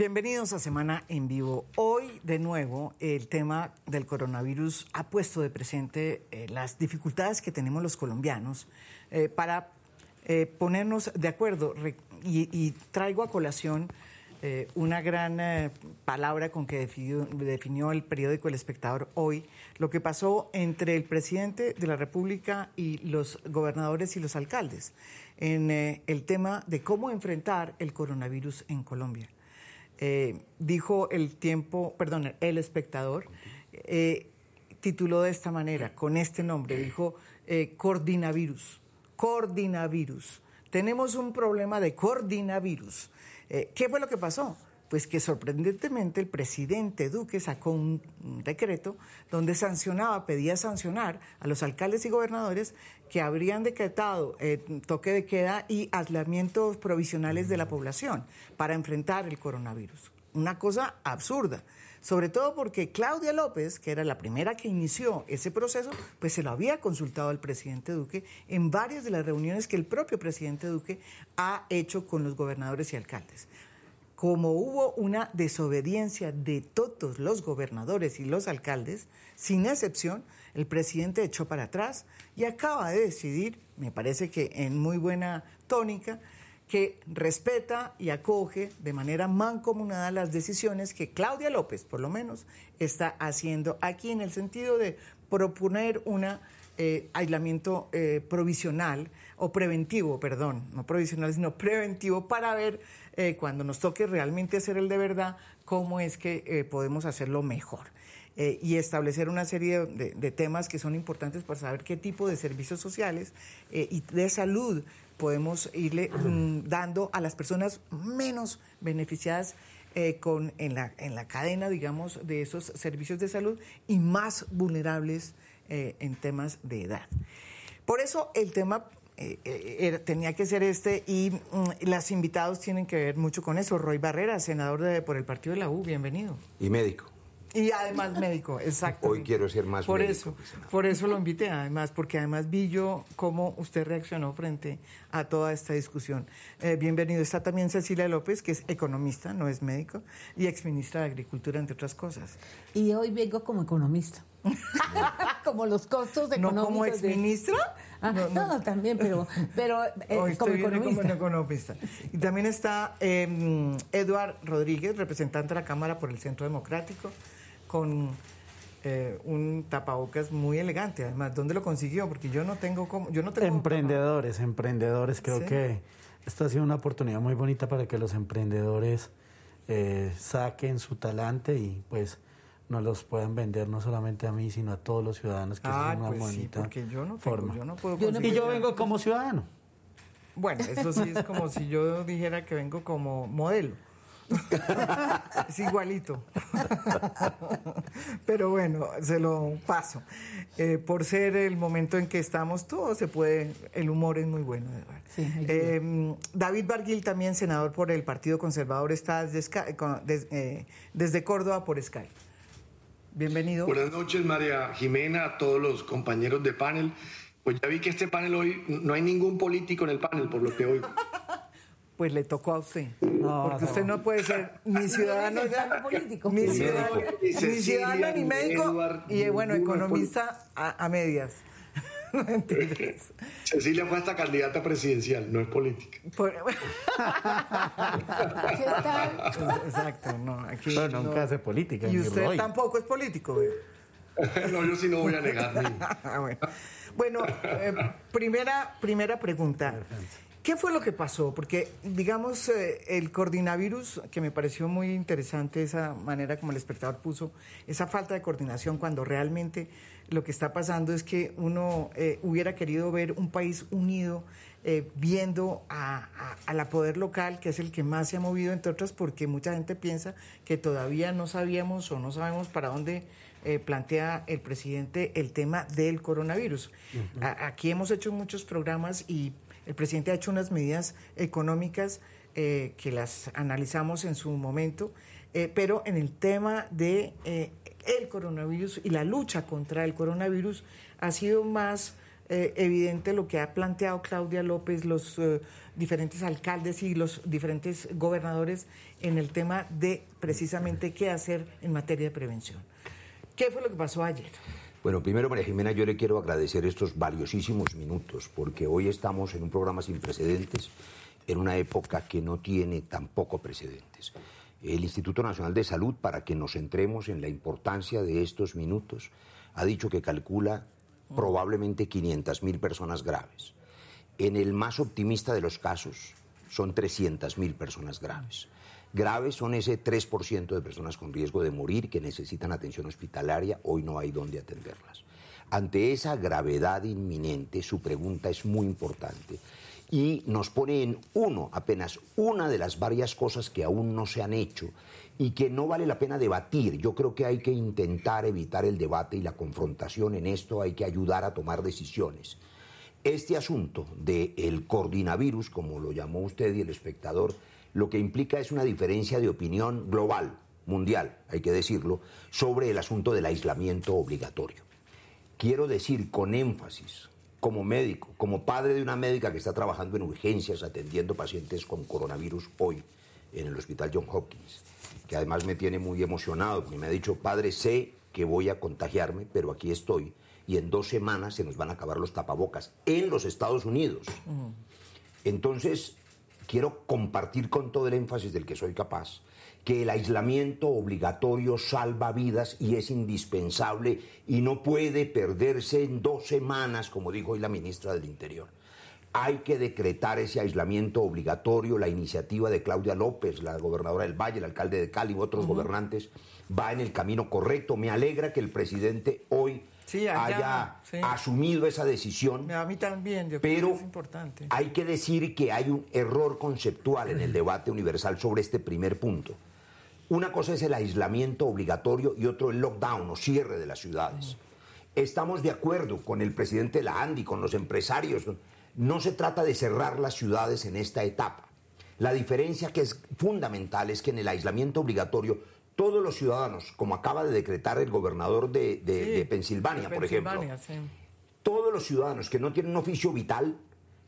Bienvenidos a Semana en Vivo. Hoy, de nuevo, el tema del coronavirus ha puesto de presente eh, las dificultades que tenemos los colombianos eh, para eh, ponernos de acuerdo y, traigo a colación una gran palabra con que definió el periódico El Espectador hoy, lo que pasó entre el presidente de la República y los gobernadores y los alcaldes en el tema de cómo enfrentar el coronavirus en Colombia. Eh, dijo el tiempo, perdón, el espectador, eh, tituló de esta manera, con este nombre, dijo eh, coordinavirus, coordinavirus. Tenemos un problema de coordinavirus. ¿Qué fue lo que pasó? Pues que sorprendentemente el presidente Duque sacó un, decreto donde sancionaba, pedía sancionar a los alcaldes y gobernadores que habrían decretado eh, toque de queda y aislamientos provisionales de la población para enfrentar el coronavirus. Una cosa absurda, sobre todo porque Claudia López, que era la primera que inició ese proceso, pues se lo había consultado al presidente Duque en varias de las reuniones que el propio presidente Duque ha hecho con los gobernadores y alcaldes como hubo una desobediencia de todos los gobernadores y los alcaldes, sin excepción, el presidente echó para atrás y acaba de decidir, me parece que en muy buena tónica, que respeta y acoge de manera mancomunada las decisiones que Claudia López, por lo menos, está haciendo aquí en el sentido de proponer un eh, aislamiento eh, provisional o preventivo, perdón, no provisional, sino preventivo para ver eh, cuando nos toque realmente hacer el de verdad, cómo es que podemos hacerlo mejor. Y establecer una serie de, temas que son importantes para saber qué tipo de servicios sociales y de salud podemos irle mm, dando a las personas menos beneficiadas con, en, la, en la cadena, digamos, de esos servicios de salud y más vulnerables en temas de edad. Por eso el tema eh, eh, tenía que ser este y mm, las invitados tienen que ver mucho con eso. Roy Barrera, senador de, por el partido de la U, bienvenido. Y médico. Y además médico, exacto. Hoy quiero ser más por médico. Eso, por eso lo invité, además, porque además vi yo cómo usted reaccionó frente a toda esta discusión. Eh, bienvenido. Está también Cecilia López, que es economista, no es médico, y exministra de Agricultura, entre otras cosas. Y hoy vengo como economista. como los costos económicos. ¿No como exministra? Ah, no, también, pero, pero eh, como, economista. Y también está eh, Eduard Rodríguez, representante de la Cámara por el Centro Democrático con eh, un tapabocas muy elegante. Además, ¿dónde lo consiguió? Porque yo no tengo como, yo no tengo emprendedores, emprendedores. Creo que esto ha sido una oportunidad muy bonita para que los emprendedores eh, saquen su talante y pues nos los puedan vender no solamente a mí, sino a todos los ciudadanos, que ah, una pues sí, porque yo no forma. Yo no puedo y yo vengo como ciudadano. Bueno, eso sí es como si yo dijera que vengo como modelo es igualito. Pero bueno, se lo paso. Eh, por ser el momento en que estamos, todo se puede, el humor es muy bueno. Eh, David Barguil, también senador por el Partido Conservador, está desde, eh, desde Córdoba por Sky. Bienvenido. Buenas noches, María Jimena, a todos los compañeros de panel. Pues ya vi que este panel hoy, no hay ningún político en el panel, por lo que hoy pues le tocó a usted. porque usted no puede ser ni ciudadano, político. ni ciudadano, ni, ciudadano, ni médico, y bueno, economista a, medias. Cecilia fue hasta candidata presidencial, no es política. ¿Qué tal? Exacto, no. Aquí no, nunca hace política. Y usted tampoco es político. no, yo sí no voy a negar. bueno, bueno eh, primera, primera pregunta. ¿Qué fue lo que pasó? Porque, digamos, eh, el coordinavirus, que me pareció muy interesante esa manera como el espectador puso, esa falta de coordinación cuando realmente lo que está pasando es que uno eh, hubiera querido ver un país unido, eh, viendo a, la poder local, que es el que más se ha movido, entre otras, porque mucha gente piensa que todavía no sabíamos o no sabemos para dónde plantea el presidente el tema del coronavirus. aquí hemos hecho muchos programas y el presidente ha hecho unas medidas económicas eh, que las analizamos en su momento, eh, pero en el tema de eh, el coronavirus y la lucha contra el coronavirus ha sido más eh, evidente lo que ha planteado Claudia López, los eh, diferentes alcaldes y los diferentes gobernadores en el tema de precisamente qué hacer en materia de prevención. ¿Qué fue lo que pasó ayer? Bueno, primero, María Jimena, yo le quiero agradecer estos valiosísimos minutos, porque hoy estamos en un programa sin precedentes, en una época que no tiene tampoco precedentes. El Instituto Nacional de Salud, para que nos centremos en la importancia de estos minutos, ha dicho que calcula probablemente 500 mil personas graves. En el más optimista de los casos, son 300 mil personas graves. Graves son ese 3% de personas con riesgo de morir que necesitan atención hospitalaria, hoy no hay dónde atenderlas. Ante esa gravedad inminente, su pregunta es muy importante y nos pone en uno, apenas una de las varias cosas que aún no se han hecho y que no vale la pena debatir. Yo creo que hay que intentar evitar el debate y la confrontación en esto, hay que ayudar a tomar decisiones. Este asunto del el coronavirus, como lo llamó usted y el espectador, lo que implica es una diferencia de opinión global, mundial, hay que decirlo, sobre el asunto del aislamiento obligatorio. Quiero decir con énfasis como médico, como padre de una médica que está trabajando en urgencias atendiendo pacientes con coronavirus hoy en el Hospital John Hopkins, que además me tiene muy emocionado, porque me ha dicho, padre, sé que voy a contagiarme, pero aquí estoy, y en dos semanas se nos van a acabar los tapabocas en los Estados Unidos. Entonces, quiero compartir con todo el énfasis del que soy capaz que el aislamiento obligatorio salva vidas y es indispensable y no puede perderse en dos semanas, como dijo hoy la ministra del Interior. Hay que decretar ese aislamiento obligatorio. La iniciativa de Claudia López, la gobernadora del Valle, el alcalde de Cali y otros gobernantes va en el camino correcto. Me alegra que el presidente hoy haya asumido esa decisión. A mí también, yo pero creo que es importante. hay que decir que hay un error conceptual en el debate universal sobre este primer punto. Una cosa es el aislamiento obligatorio y otro el lockdown o cierre de las ciudades. Estamos de acuerdo con el presidente de la ANDI, con los empresarios. No se trata de cerrar las ciudades en esta etapa. La diferencia que es fundamental es que en el aislamiento obligatorio todos los ciudadanos, como acaba de decretar el gobernador de, de- Sí, de Pensilvania, de por ejemplo, sí. todos los ciudadanos que no tienen un oficio vital,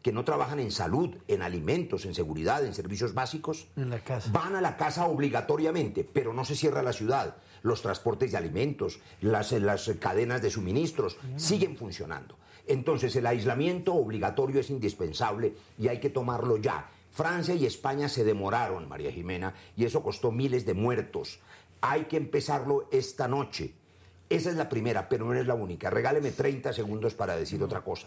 que no trabajan en salud, en alimentos, en seguridad, en servicios básicos, En la casa. van a la casa obligatoriamente, pero no se cierra la ciudad. Los transportes de alimentos, las, las cadenas de suministros siguen funcionando. Entonces el aislamiento obligatorio es indispensable y hay que tomarlo ya. Francia y España se demoraron, María Jimena, y eso costó miles de muertos. Hay que empezarlo esta noche. Esa es la primera, pero no es la única. Regáleme 30 segundos para decir otra cosa.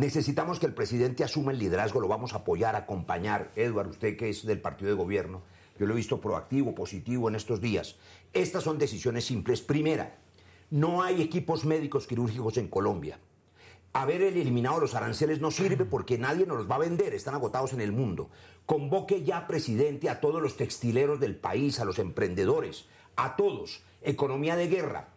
Necesitamos que el presidente asuma el liderazgo, lo vamos a apoyar, acompañar. Edward, usted que es del partido de gobierno, yo lo he visto proactivo, positivo en estos días. Estas son decisiones simples. Primera, no hay equipos médicos quirúrgicos en Colombia. Haber eliminado los aranceles no sirve porque nadie nos los va a vender, están agotados en el mundo. Convoque ya, presidente, a todos los textileros del país, a los emprendedores, a todos. Economía de guerra.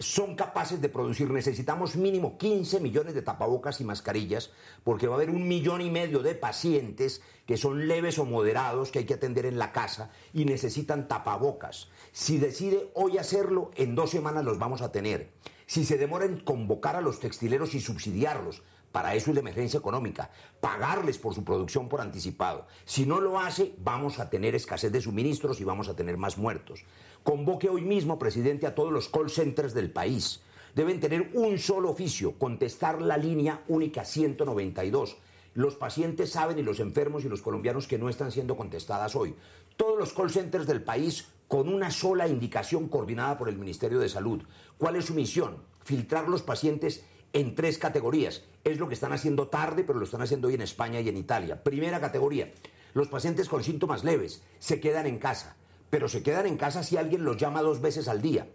Son capaces de producir, necesitamos mínimo 15 millones de tapabocas y mascarillas, porque va a haber un millón y medio de pacientes que son leves o moderados que hay que atender en la casa y necesitan tapabocas. Si decide hoy hacerlo, en dos semanas los vamos a tener. Si se demora en convocar a los textileros y subsidiarlos, para eso es la emergencia económica, pagarles por su producción por anticipado. Si no lo hace, vamos a tener escasez de suministros y vamos a tener más muertos. Convoque hoy mismo, presidente, a todos los call centers del país. Deben tener un solo oficio, contestar la línea única 192. Los pacientes saben y los enfermos y los colombianos que no están siendo contestadas hoy. Todos los call centers del país con una sola indicación coordinada por el Ministerio de Salud. ¿Cuál es su misión? Filtrar los pacientes en tres categorías. Es lo que están haciendo tarde, pero lo están haciendo hoy en España y en Italia. Primera categoría, los pacientes con síntomas leves se quedan en casa, pero se quedan en casa si alguien los llama dos veces al día.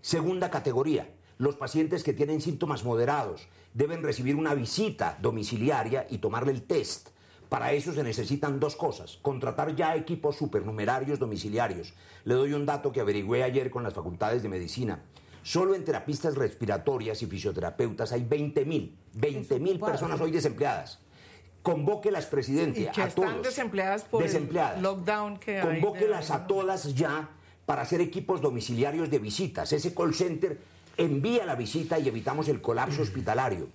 Segunda categoría, los pacientes que tienen síntomas moderados deben recibir una visita domiciliaria y tomarle el test. Para eso se necesitan dos cosas, contratar ya equipos supernumerarios domiciliarios. Le doy un dato que averigüé ayer con las facultades de medicina. Solo en terapistas respiratorias y fisioterapeutas hay 20 mil, 20 mil personas hoy desempleadas. Convóquelas, presidente, Y que a están todos. desempleadas por el lockdown que hay de- Convóquelas a todas ya para hacer equipos domiciliarios de visitas. Ese call center envía la visita y evitamos el colapso hospitalario.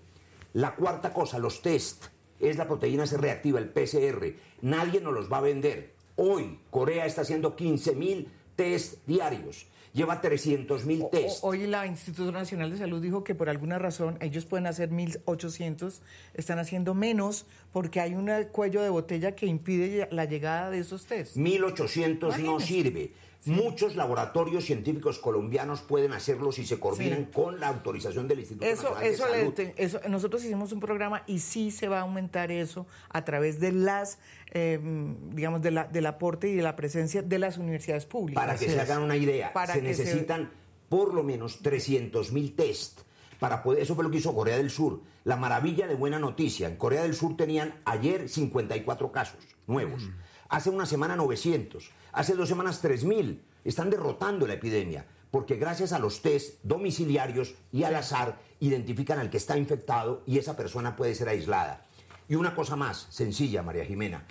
La cuarta cosa, los test. Es la proteína C reactiva, el PCR. Nadie nos los va a vender. Hoy Corea está haciendo 15 mil test diarios lleva 300 mil test. Hoy la Instituto Nacional de Salud dijo que por alguna razón ellos pueden hacer 1.800, están haciendo menos porque hay un cuello de botella que impide la llegada de esos test. 1.800 no sirve. Muchos laboratorios científicos colombianos pueden hacerlo si se coordinan con la autorización del Instituto eso, Nacional eso de Salud. eso, nosotros hicimos un programa y sí se va a aumentar eso a través de las, eh, digamos, de la, del aporte y de la presencia de las universidades públicas. Para que se hagan una idea, se necesitan por lo menos 300 mil test para poder, eso fue lo que hizo Corea del Sur. La maravilla de buena noticia, en Corea del Sur tenían ayer 54 casos nuevos, mm. Hace una semana 900 Hace dos semanas 3.000. Están derrotando la epidemia porque gracias a los test domiciliarios y al azar identifican al que está infectado y esa persona puede ser aislada. Y una cosa más sencilla, María Jimena.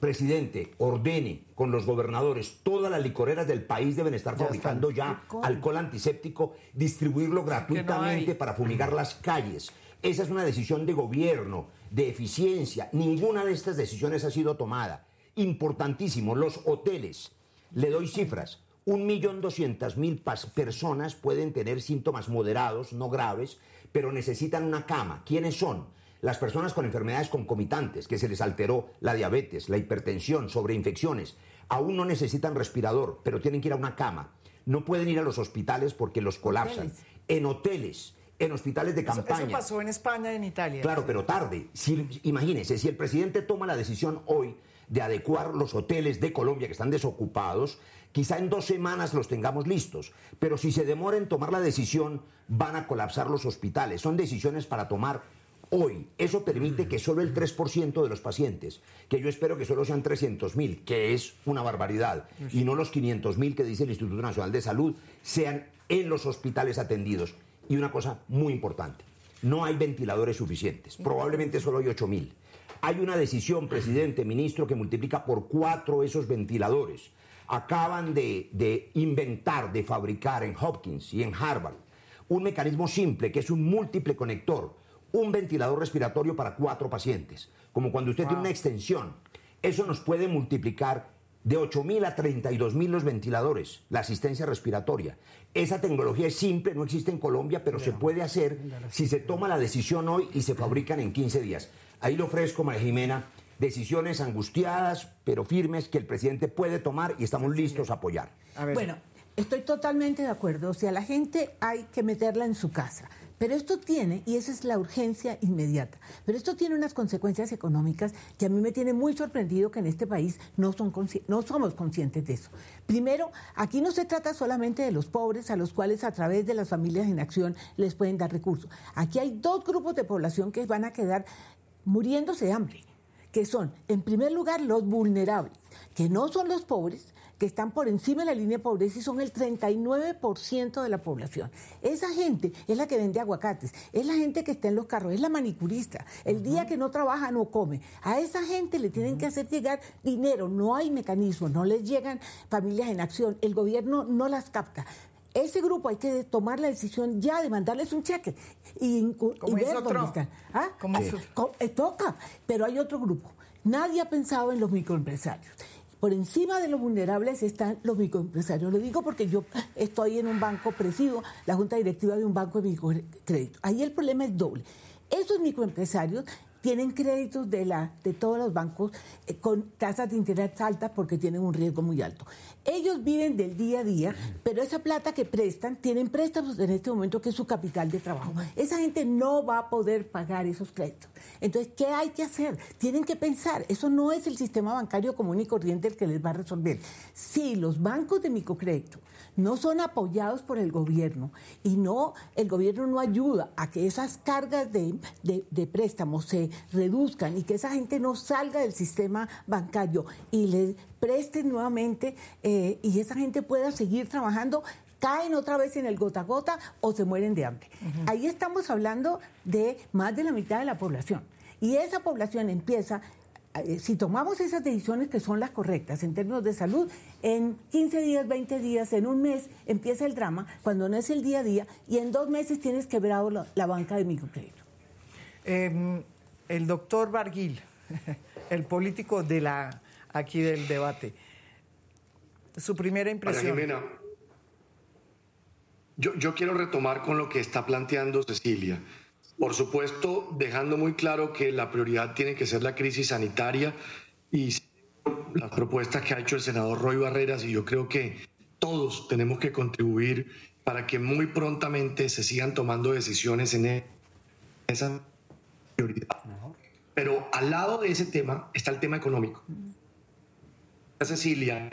Presidente, ordene con los gobernadores, todas las licoreras del país deben estar fabricando ya alcohol antiséptico, distribuirlo gratuitamente para fumigar las calles. Esa es una decisión de gobierno, de eficiencia. Ninguna de estas decisiones ha sido tomada importantísimo, los hoteles. Le doy cifras. Un millón doscientas mil personas pueden tener síntomas moderados, no graves, pero necesitan una cama. ¿Quiénes son? Las personas con enfermedades concomitantes, que se les alteró la diabetes, la hipertensión, sobreinfecciones. Aún no necesitan respirador, pero tienen que ir a una cama. No pueden ir a los hospitales porque los colapsan. En hoteles, en hospitales de campaña. Eso, pasó en España, en Italia. Claro, pero tarde. Si, imagínense, si el presidente toma la decisión hoy de adecuar los hoteles de Colombia que están desocupados, quizá en dos semanas los tengamos listos, pero si se demora en tomar la decisión, van a colapsar los hospitales. Son decisiones para tomar hoy. Eso permite que solo el 3% de los pacientes, que yo espero que solo sean 300 mil, que es una barbaridad, y no los 500 mil que dice el Instituto Nacional de Salud, sean en los hospitales atendidos. Y una cosa muy importante, no hay ventiladores suficientes, probablemente solo hay 8 mil. Hay una decisión, presidente, ministro, que multiplica por cuatro esos ventiladores. Acaban de, inventar, de fabricar en Hopkins y en Harvard un mecanismo simple que es un múltiple conector, un ventilador respiratorio para cuatro pacientes, como cuando usted tiene una extensión. Eso nos puede multiplicar de 8.000 a 32.000 los ventiladores, la asistencia respiratoria. Esa tecnología es simple, no existe en Colombia, pero se puede hacer si se toma la decisión hoy y se fabrican en 15 días. Ahí le ofrezco, María Jimena, decisiones angustiadas, pero firmes, que el presidente puede tomar y estamos listos a apoyar. Bueno, estoy totalmente de acuerdo. O sea, la gente hay que meterla en su casa. Pero esto tiene, y esa es la urgencia inmediata, pero esto tiene unas consecuencias económicas que a mí me tiene muy sorprendido que en este país no, son no somos conscientes de eso. Primero, aquí no se trata solamente de los pobres a los cuales a través de las familias en acción les pueden dar recursos. Aquí hay dos grupos de población que van a quedar muriéndose de hambre, que son, en primer lugar, los vulnerables, que no son los pobres, que están por encima de la línea de pobreza y son el 39% de la población. Esa gente es la que vende aguacates, es la gente que está en los carros, es la manicurista. El día que no trabaja no come. A esa gente le tienen que hacer llegar dinero, no hay mecanismos, no les llegan familias en acción, el gobierno no las capta ese grupo hay que tomar la decisión ya de mandarles un cheque y, ver dónde están. ¿Ah? Eh, toca, pero hay otro grupo. Nadie ha pensado en los microempresarios. Por encima de los vulnerables están los microempresarios. Lo digo porque yo estoy en un banco, presido la junta directiva de un banco de microcrédito. Ahí el problema es doble. Esos microempresarios tienen créditos de, la, de todos los bancos eh, con tasas de interés altas porque tienen un riesgo muy alto. Ellos viven del día a día, pero esa plata que prestan, tienen préstamos en este momento que es su capital de trabajo. Esa gente no va a poder pagar esos créditos. Entonces, ¿qué hay que hacer? Tienen que pensar, eso no es el sistema bancario común y corriente el que les va a resolver. Si los bancos de microcrédito no son apoyados por el gobierno y no el gobierno no ayuda a que esas cargas de, de, préstamos se reduzcan y que esa gente no salga del sistema bancario y le presten nuevamente eh, y esa gente pueda seguir trabajando caen otra vez en el gota a gota o se mueren de hambre. Ahí estamos hablando de más de la mitad de la población. Y esa población empieza si tomamos esas decisiones que son las correctas en términos de salud, en 15 días, 20 días, en un mes empieza el drama, cuando no es el día a día, y en dos meses tienes quebrado la, banca de microcrédito. Em, el doctor Barguil, el político de la aquí del debate. Su primera impresión. yo, yo quiero retomar con lo que está planteando Cecilia. Por supuesto, dejando muy claro que la prioridad tiene que ser la crisis sanitaria y las propuestas que ha hecho el senador Roy Barreras y yo creo que todos tenemos que contribuir para que muy prontamente se sigan tomando decisiones en esa prioridad. Pero al lado de ese tema está el tema económico. Cecilia,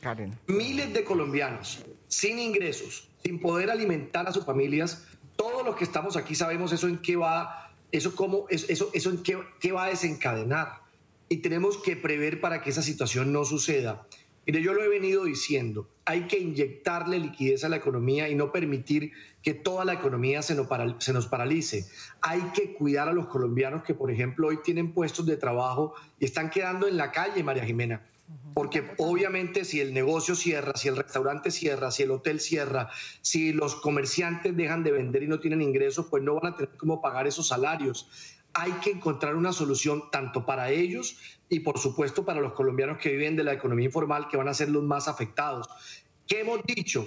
Karen. miles de colombianos sin ingresos, sin poder alimentar a sus familias, todos los que estamos aquí sabemos eso en qué va, eso cómo, eso, eso en qué, qué va a desencadenar. Y tenemos que prever para que esa situación no suceda. Mire, yo lo he venido diciendo, hay que inyectarle liquidez a la economía y no permitir que toda la economía se nos, se nos paralice. Hay que cuidar a los colombianos que, por ejemplo, hoy tienen puestos de trabajo y están quedando en la calle, María Jimena. Porque obviamente si el negocio cierra, si el restaurante cierra, si el hotel cierra, si los comerciantes dejan de vender y no tienen ingresos, pues no van a tener cómo pagar esos salarios hay que encontrar una solución tanto para ellos y por supuesto para los colombianos que viven de la economía informal, que van a ser los más afectados. ¿Qué hemos dicho?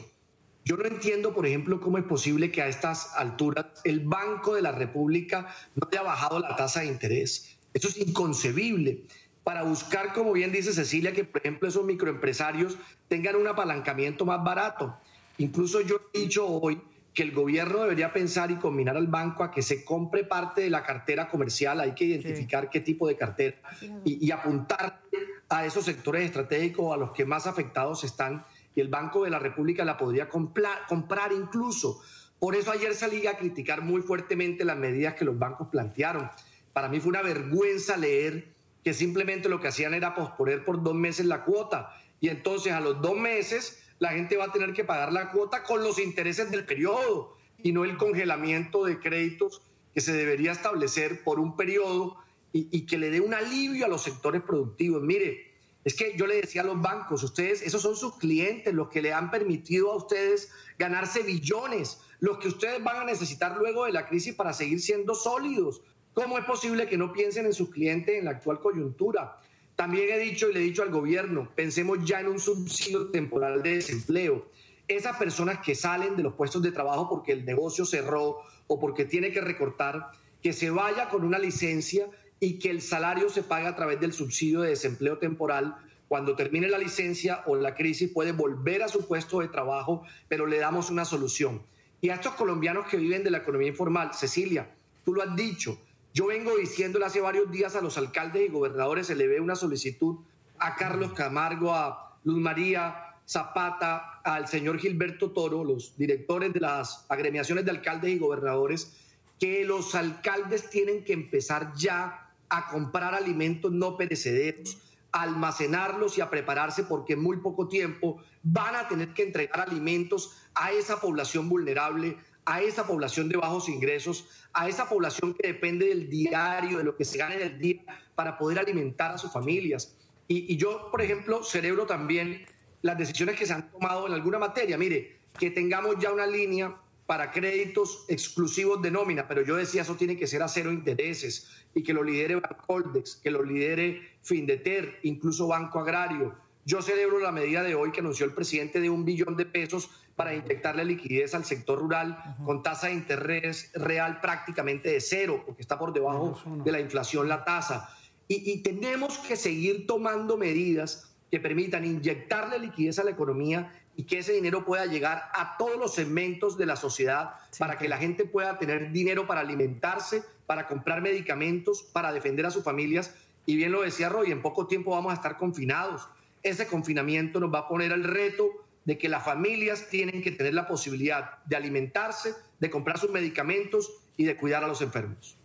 Yo no entiendo, por ejemplo, cómo es posible que a estas alturas el Banco de la República no haya bajado la tasa de interés. Eso es inconcebible. Para buscar, como bien dice Cecilia, que por ejemplo esos microempresarios tengan un apalancamiento más barato. Incluso yo he dicho hoy que el gobierno debería pensar y combinar al banco a que se compre parte de la cartera comercial, hay que identificar qué tipo de cartera y, apuntar a esos sectores estratégicos a los que más afectados están y el Banco de la República la podría comprar incluso. Por eso ayer salí a criticar muy fuertemente las medidas que los bancos plantearon. Para mí fue una vergüenza leer que simplemente lo que hacían era posponer por dos meses la cuota y entonces a los dos meses la gente va a tener que pagar la cuota con los intereses del periodo y no el congelamiento de créditos que se debería establecer por un periodo y, que le dé un alivio a los sectores productivos. Mire, es que yo le decía a los bancos, ustedes, esos son sus clientes, los que le han permitido a ustedes ganarse billones, los que ustedes van a necesitar luego de la crisis para seguir siendo sólidos. ¿Cómo es posible que no piensen en sus clientes en la actual coyuntura? También he dicho y le he dicho al gobierno, pensemos ya en un subsidio temporal de desempleo. Esas personas que salen de los puestos de trabajo porque el negocio cerró o porque tiene que recortar, que se vaya con una licencia y que el salario se pague a través del subsidio de desempleo temporal. Cuando termine la licencia o la crisis puede volver a su puesto de trabajo, pero le damos una solución. Y a estos colombianos que viven de la economía informal, Cecilia, tú lo has dicho, yo vengo diciéndole hace varios días a los alcaldes y gobernadores, se le ve una solicitud a Carlos Camargo, a Luz María Zapata, al señor Gilberto Toro, los directores de las agremiaciones de alcaldes y gobernadores, que los alcaldes tienen que empezar ya a comprar alimentos no perecederos, a almacenarlos y a prepararse porque en muy poco tiempo van a tener que entregar alimentos a esa población vulnerable, a esa población de bajos ingresos, a esa población que depende del diario, de lo que se gana en el día, para poder alimentar a sus familias. Y, yo, por ejemplo, celebro también las decisiones que se han tomado en alguna materia. Mire, que tengamos ya una línea para créditos exclusivos de nómina, pero yo decía eso tiene que ser a cero intereses y que lo lidere Bancoldex, que lo lidere Findeter, incluso Banco Agrario. Yo celebro la medida de hoy que anunció el presidente de un billón de pesos para inyectarle liquidez al sector rural con tasa de interés real prácticamente de cero, porque está por debajo de la inflación la tasa. Y, tenemos que seguir tomando medidas que permitan inyectarle liquidez a la economía y que ese dinero pueda llegar a todos los segmentos de la sociedad para que la gente pueda tener dinero para alimentarse, para comprar medicamentos, para defender a sus familias. Y bien lo decía Roy, en poco tiempo vamos a estar confinados. Ese confinamiento nos va a poner el reto de que las familias tienen que tener la posibilidad de alimentarse, de comprar sus medicamentos y de cuidar a los enfermos.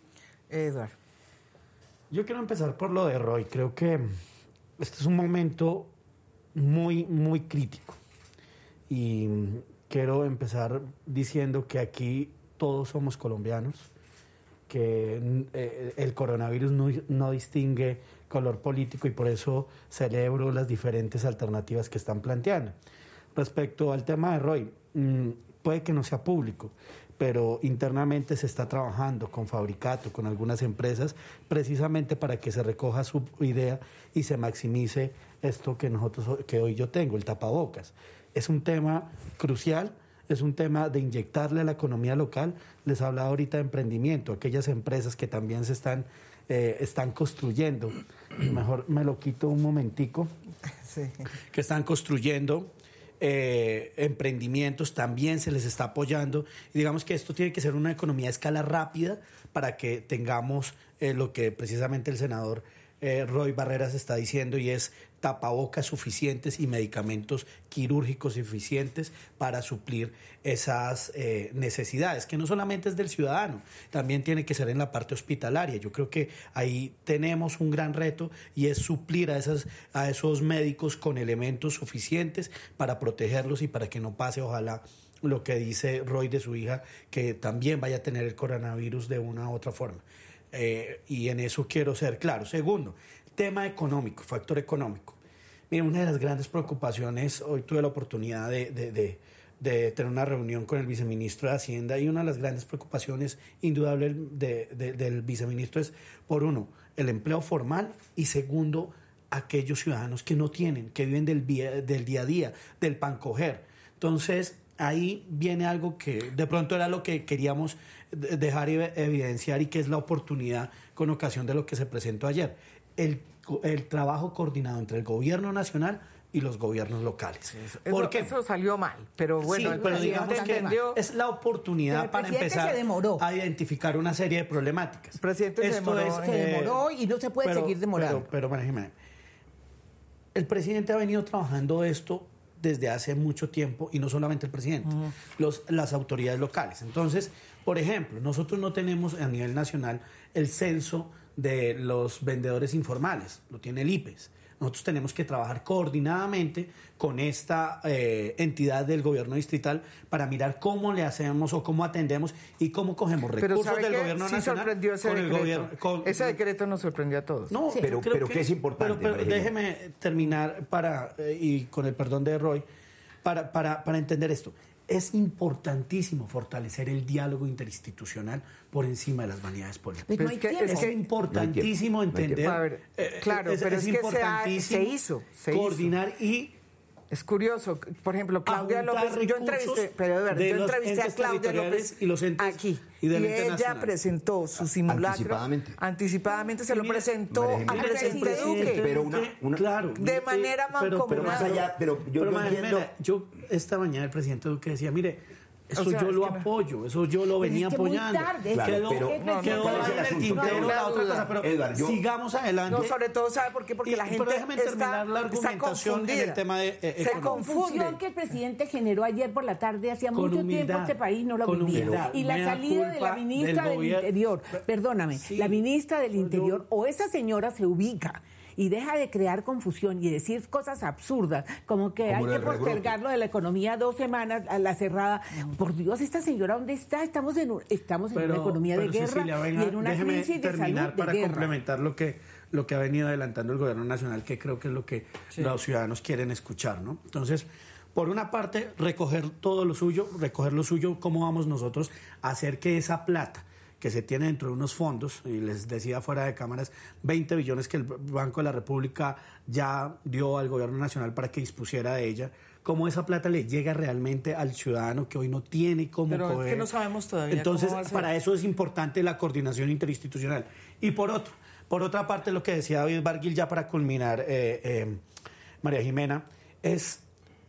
Eduardo. Yo quiero empezar por lo de Roy. Creo que este es un momento muy, muy crítico. Y quiero empezar diciendo que aquí todos somos colombianos, que eh, el coronavirus no, no distingue color político y por eso celebro las diferentes alternativas que están planteando. Respecto al tema de Roy, mm, puede que no sea público, pero internamente se está trabajando con Fabricato, con algunas empresas, precisamente para que se recoja su idea y se maximice esto que nosotros que hoy yo tengo, el tapabocas. Es un tema crucial, es un tema de inyectarle a la economía local. Les hablaba ahorita de emprendimiento, aquellas empresas que también se están, eh, están construyendo. Mejor me lo quito un momentico. Que están construyendo eh, emprendimientos, también se les está apoyando. Y digamos que esto tiene que ser una economía a escala rápida para que tengamos eh, lo que precisamente el senador eh, Roy Barreras está diciendo y es tapabocas suficientes y medicamentos quirúrgicos suficientes para suplir esas eh, necesidades, que no solamente es del ciudadano, también tiene que ser en la parte hospitalaria. Yo creo que ahí tenemos un gran reto y es suplir a, esas, a esos médicos con elementos suficientes para protegerlos y para que no pase, ojalá, lo que dice Roy de su hija, que también vaya a tener el coronavirus de una u otra forma. Eh, y en eso quiero ser claro. Segundo, tema económico, factor económico. Mira, una de las grandes preocupaciones, hoy tuve la oportunidad de, tener una reunión con el viceministro de Hacienda y una de las grandes preocupaciones indudable del viceministro es, por uno, el empleo formal y segundo, aquellos ciudadanos que no tienen, que viven del, del día a día, del pan coger. Entonces, ahí viene algo que de pronto era lo que queríamos dejar evidenciar y que es la oportunidad con ocasión de lo que se presentó ayer. El, el trabajo coordinado entre el gobierno nacional y los gobiernos locales. Porque eso, salió mal, pero bueno, pero digamos que es la oportunidad para empezar a identificar una serie de problemáticas. El presidente se demoró, y no se puede seguir demorando. Pero, pero, el presidente ha venido trabajando esto desde hace mucho tiempo y no solamente el presidente, los, las autoridades locales. Entonces, por ejemplo, nosotros no tenemos a nivel nacional el censo de los vendedores informales, lo tiene el IPES. Nosotros tenemos que trabajar coordinadamente con esta eh, entidad del gobierno distrital para mirar cómo le hacemos o cómo atendemos y cómo cogemos recursos del gobierno nacional sorprendió ese decreto. ese decreto nos sorprendió a todos. No, pero, pero que, es importante. Pero, déjeme terminar para eh, y con el perdón de Roy para, para, para entender esto es importantísimo fortalecer el diálogo interinstitucional por encima de las vanidades políticas. es, importantísimo entender. claro, pero es, importantísimo se, hizo, coordinar y es curioso, por ejemplo, Claudia López, yo entrevisté, pero de yo entrevisté a Claudia López y los aquí y, ella presentó su simulacro anticipadamente, anticipadamente se lo presentó al presidente Duque, pero una, una, claro, de manera mancomunada. Pero, más allá, pero yo, pero, entiendo... yo esta mañana el presidente Duque decía, mire, eso yo lo apoyo, eso yo lo venía apoyando. quedó, pero, no, quedó en el tintero la otra cosa, pero Edward, yo, sigamos adelante. No, sobre todo, ¿sabe por qué? Porque la gente déjeme terminar la argumentación en el tema de eh, Se confunde. que el presidente generó ayer por la tarde, hacía mucho tiempo este país no lo vivía. Y la salida de la ministra del, Interior, perdóname, la ministra del Interior o esa señora se ubica y deja de crear confusión y decir cosas absurdas, como que hay que postergarlo de la economía dos semanas a la cerrada. Por Dios, esta señora, ¿dónde está? Estamos en, estamos en una economía de guerra y en una crisis de salud para complementar lo que lo que ha venido adelantando el gobierno nacional, que creo que es lo que los ciudadanos quieren escuchar, ¿no? Entonces, por una parte, recoger todo lo suyo, recoger lo suyo, cómo vamos nosotros a hacer que esa plata que se tiene dentro de unos fondos, y les decía fuera de cámaras, 20 billones que el Banco de la República ya dio al gobierno nacional para que dispusiera de ella, cómo esa plata le llega realmente al ciudadano que hoy no tiene cómo Pero es que no sabemos todavía. Entonces, para eso es importante la coordinación interinstitucional. Y por otro, por otra parte, lo que decía David Barguil ya para culminar, eh, eh, María Jimena, es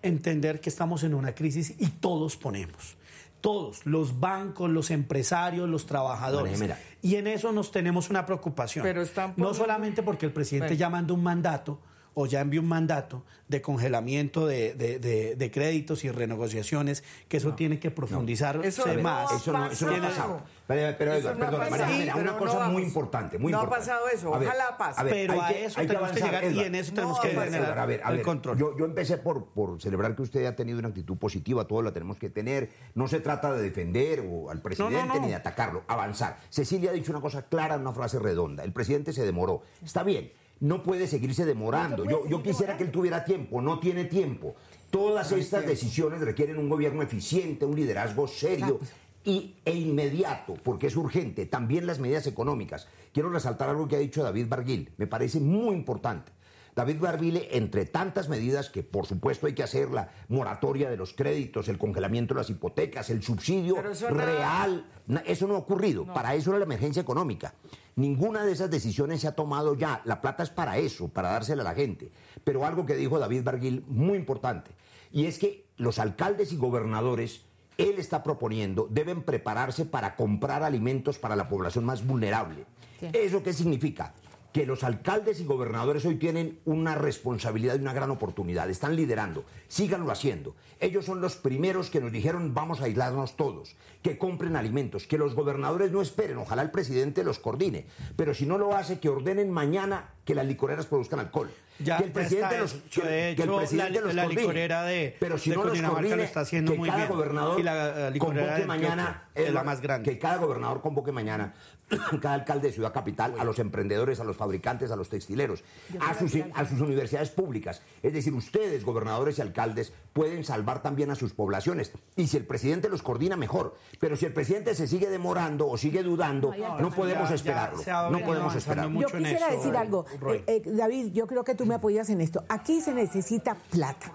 entender que estamos en una crisis y todos ponemos todos, los bancos, los empresarios, los trabajadores. y en eso nos tenemos una preocupación. Pero No solamente porque el presidente ya mandó un mandato o ya envió un mandato de congelamiento de, de, créditos y renegociaciones, que eso tiene que profundizar eso más. eso no, eso no ha pasado. Pero, pero Edgar, perdón, María una cosa muy importante, muy no importante. ha pasado eso, ojalá pase. pero a eso tenemos que, llegar y en eso tenemos que generar a ver, a ver, el control. Yo, yo empecé por, por celebrar que usted ha tenido una actitud positiva, todos la tenemos que tener. No se trata de defender o al presidente ni de atacarlo, avanzar. Cecilia ha dicho una cosa clara, una frase redonda. El presidente se demoró. Está bien no puede seguirse demorando. yo, yo quisiera que él tuviera tiempo, no tiene tiempo. Todas estas decisiones requieren un gobierno eficiente, un liderazgo serio y, e inmediato, porque es urgente. También las medidas económicas. Quiero resaltar algo que ha dicho David Barguil, me parece muy importante. David Barbile, entre tantas medidas que por supuesto hay que hacer, la moratoria de los créditos, el congelamiento de las hipotecas, el subsidio real, eso no ha ocurrido. Para eso era la emergencia económica. Ninguna de esas decisiones se ha tomado ya. La plata es para eso, para dársela a la gente. Pero algo que dijo David Barguil, muy importante, y es que los alcaldes y gobernadores él está proponiendo deben prepararse para comprar alimentos para la población más vulnerable. ¿Eso qué significa? Que los alcaldes y gobernadores hoy tienen una responsabilidad y una gran oportunidad. Están liderando. Síganlo haciendo. Ellos son los primeros que nos dijeron vamos a aislarnos todos, que compren alimentos, que los gobernadores no esperen, ojalá el presidente los coordine, pero si no lo hace, que ordenen mañana que las licoreras produzcan alcohol. Ya, que el presidente los, que, el presidente la, la licorera de pero si no los coordine, está haciendo que muy cada bien. gobernador y la, convoque mañana es la más grande. que cada gobernador convoque mañana cada alcalde de ciudad capital a los emprendedores a los fabricantes a los textileros a sus, a sus universidades públicas. Es decir ustedes gobernadores y alcaldes pueden salvar también a sus poblaciones. Y si el presidente los coordina mejor. Pero si el presidente se sigue demorando o sigue dudando no, podemos esperarlo. no podemos esperarlo. yo quisiera decir algo. Eh, eh, David yo creo que tú me apoyas en esto. Aquí se necesita plata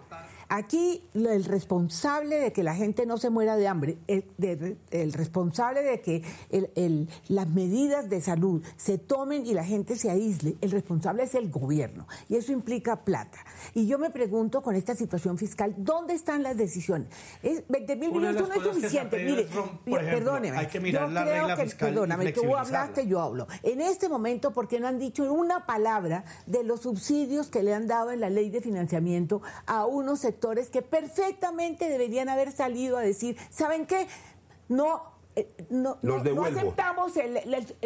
Aquí el responsable de que la gente no se muera de hambre, el, responsable de que las medidas de salud se tomen y la gente se aísle, el responsable es el gobierno. Y eso implica plata. Y yo me pregunto con esta situación fiscal, ¿dónde están las decisiones? Es, 20 mil millones no es suficiente. Mire, perdóneme. Hay que mirar yo la creo regla que, fiscal perdóname, tú hablaste, yo hablo. En este momento, ¿por qué no han dicho una palabra de los subsidios que le han dado en la ley de financiamiento a unos sectores? Que perfectamente deberían haber salido a decir, ¿saben qué? No, eh, no, no, aceptamos el,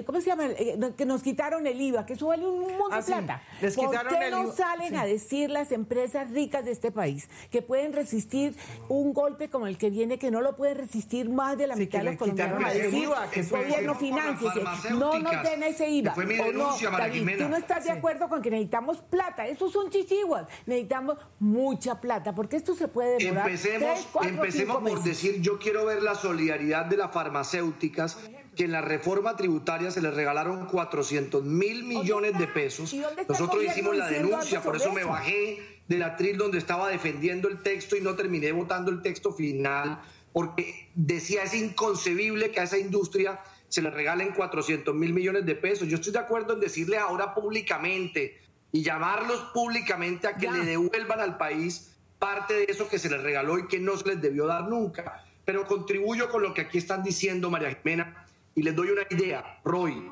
¿cómo se llama? Eh, que nos quitaron el IVA, que eso vale un montón de ah, plata. ¿Por qué no salen a decir las empresas ricas de este país que pueden resistir un golpe como el que viene, que no lo pueden resistir más de la mitad de los colombianos? A decir, el gobierno financiese, no nos den ese IVA. o no, David, tú no estás de acuerdo con que necesitamos plata, esos son chichiguas, necesitamos mucha plata, porque esto se puede demorar Empecemos, empecemos por decir, yo quiero ver la solidaridad de la farmacia farmacéuticas que en la reforma tributaria se les regalaron 400 mil millones de pesos. Nosotros hicimos la denuncia, por eso me bajé del atril donde estaba defendiendo el texto y no terminé votando el texto final, porque decía es inconcebible que a esa industria se le regalen 400 mil millones de pesos. Yo estoy de acuerdo en decirle ahora públicamente y llamarlos públicamente a que le devuelvan al país parte de eso que se les regaló y que no se les debió dar nunca pero contribuyo con lo que aquí están diciendo María Jimena y les doy una idea. Roy,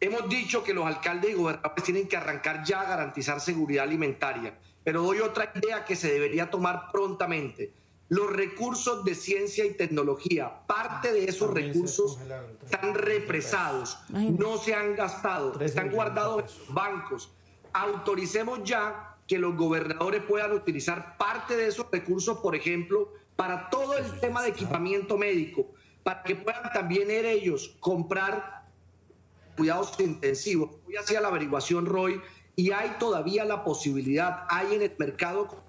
hemos dicho que los alcaldes y gobernadores tienen que arrancar ya a garantizar seguridad alimentaria, pero doy otra idea que se debería tomar prontamente. Los recursos de ciencia y tecnología, parte de esos recursos están represados, no se han gastado, están guardados en bancos. Autoricemos ya que los gobernadores puedan utilizar parte de esos recursos, por ejemplo, para todo el tema de equipamiento médico, para que puedan también ellos comprar cuidados intensivos. Hoy hacía la averiguación, Roy, y hay todavía la posibilidad, hay en el mercado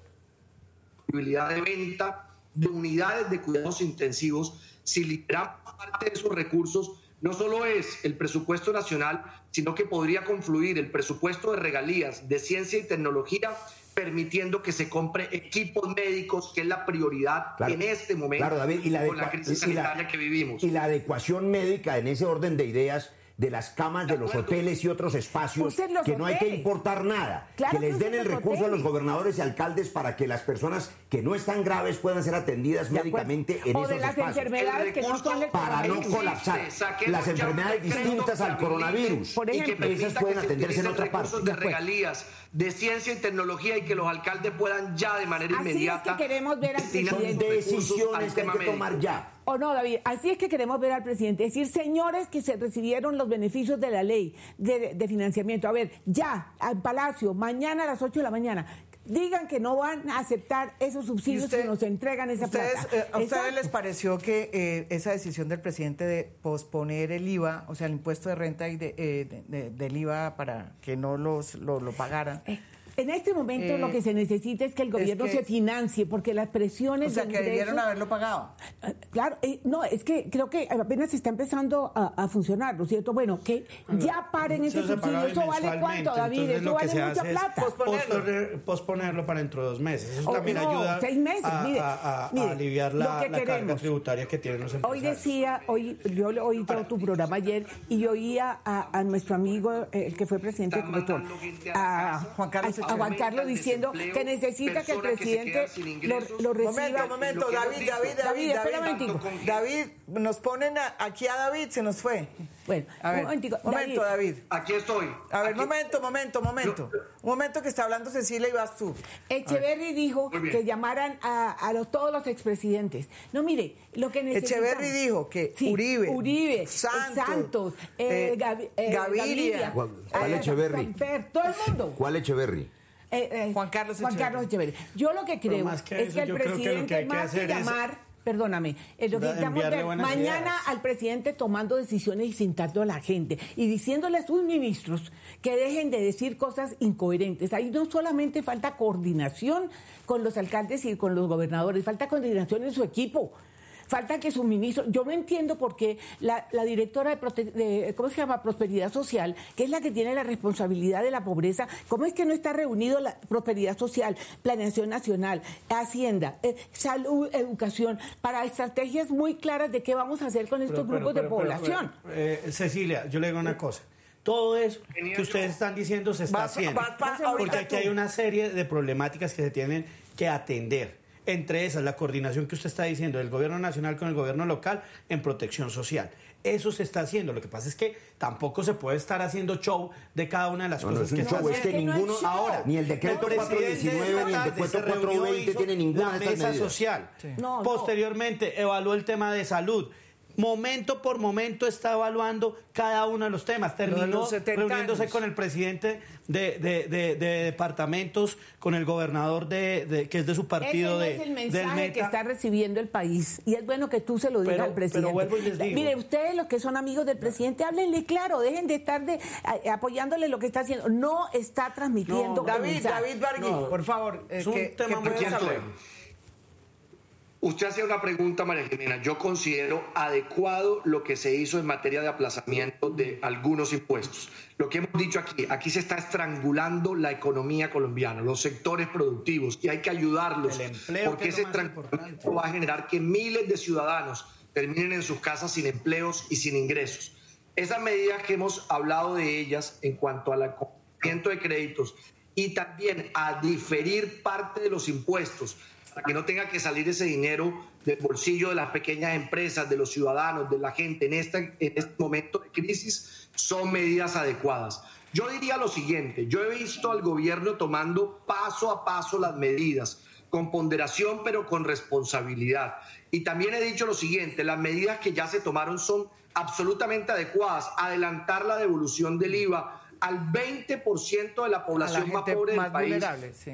posibilidad de venta de unidades de cuidados intensivos. Si liberamos parte de esos recursos, no solo es el presupuesto nacional, sino que podría confluir el presupuesto de regalías de ciencia y tecnología permitiendo que se compre equipos médicos, que es la prioridad en este momento y la con la crisis sanitaria que vivimos. Y la adecuación médica en ese orden de ideas de las camas de, los hoteles y otros espacios que no hay que importar nada, que les den el recurso a los gobernadores y alcaldes para que las personas que no están graves puedan ser atendidas médicamente en esos espacios. para no colapsar las enfermedades distintas al coronavirus. Por ejemplo, esas pueden atenderse en otra parte. De regalías de ciencia y tecnología y que los alcaldes puedan ya de manera inmediata. Así es que queremos ver al presidente. decisiones que hay que tomar ya. O no, David, así es que queremos ver al presidente decir, señores que se recibieron los beneficios de la ley de, de financiamiento. A ver, ya, al Palacio, mañana a las 8 de la mañana, digan que no van a aceptar esos subsidios que nos entregan esa plata. Eh, ¿A ustedes les pareció que eh, esa decisión del presidente de posponer el IVA, o sea, el impuesto de renta y de, eh, del IVA para que no los lo, pagaran, En este momento lo que se necesita es que el gobierno se financie, porque las presiones... O sea, que debieron haberlo pagado. Claro, no, es que creo que apenas está empezando a, funcionar, ¿no es cierto? Bueno, que ya paren ese subsidio. ¿Eso vale cuánto, David? Eso vale mucha plata. Posponerlo. posponerlo para dentro de dos meses. Eso también ayuda seis meses. A, aliviar la, carga tributaria que tienen los empresarios. Hoy decía, hoy, yo oí todo tu programa ayer y yo oía a, nuestro amigo, el que fue presidente de Cometón, a Juan Carlos, a, Juan Carlos diciendo que necesita que el presidente lo, reciba. Momento, momento, David, David, David, David, David, nos ponen aquí a David, se nos fue. Bueno, a ver, un momento, David. Aquí estoy. A ver, momento, momento, momento. Un momento que está hablando Cecilia y vas tú. Echeverry dijo que llamaran a, los, todos los expresidentes. No, mire, lo que necesitamos... Echeverry dijo que Uribe, Uribe, Santos, eh, eh, eh, Gaviria. ¿Cuál Echeverry? todo el mundo. ¿Cuál Echeverry? Juan Carlos Juan Carlos. Yo lo que creo es que el presidente, más que llamar perdóname, el lo que mañana al presidente tomando decisiones y sentando a la gente y diciéndole a sus ministros que dejen de decir cosas incoherentes. Ahí no solamente falta coordinación con los alcaldes y con los gobernadores, falta coordinación en su equipo. Falta que su ministro, yo no entiendo por qué la, directora de, ¿cómo se llama? Prosperidad Social, que es la que tiene la responsabilidad de la pobreza, ¿cómo es que no está reunido la prosperidad social, planeación nacional, hacienda, eh, salud, educación, para estrategias muy claras de qué vamos a hacer con estos grupos de población? Eh, Cecilia, yo le digo una cosa todo eso que ustedes están diciendo se está haciendo. porque aquí hay una serie de problemáticas que se tienen que atender entre esas la coordinación que usted está diciendo del gobierno nacional con el gobierno local en protección social. Eso se está haciendo. Lo que pasa es que tampoco se puede estar haciendo show de cada una de las cosas que se Es que ninguno ahora, ni el decreto 419 ni el decreto 420 tiene ninguna la de estas mesa social. Posteriormente evaluó el tema de salud momento por momento está evaluando cada uno de los temas. Terminó reuniéndose con el presidente de, de, departamentos, con el gobernador de, que es de su partido. Ese es el mensaje que está recibiendo el país. Y es bueno que tú se lo digas al presidente. Mire, ustedes los que son amigos del presidente, háblenle claro, dejen de estar de, apoyándole lo que está haciendo. No está transmitiendo. David, David Bargui, por favor. Es un tema muy Usted hacía una pregunta, María Jimena. Yo considero adecuado lo que se hizo en materia de aplazamiento de algunos impuestos. Lo que hemos dicho aquí, aquí se está estrangulando la economía colombiana, los sectores productivos, y hay que ayudarlos, porque ese estrangulamiento va a generar que miles de ciudadanos terminen en sus casas sin empleos y sin ingresos. Esas medidas que hemos hablado de ellas en cuanto al acogimiento de créditos y también a diferir parte de los impuestos para que no tenga que salir ese dinero del bolsillo de las pequeñas empresas, de los ciudadanos, de la gente en este, en momento de crisis, son medidas adecuadas. Yo diría lo siguiente, yo he visto al gobierno tomando paso a paso las medidas, con ponderación pero con responsabilidad. Y también he dicho lo siguiente, las medidas que ya se tomaron son absolutamente adecuadas. Adelantar la devolución del IVA al 20% de la población más pobre del país,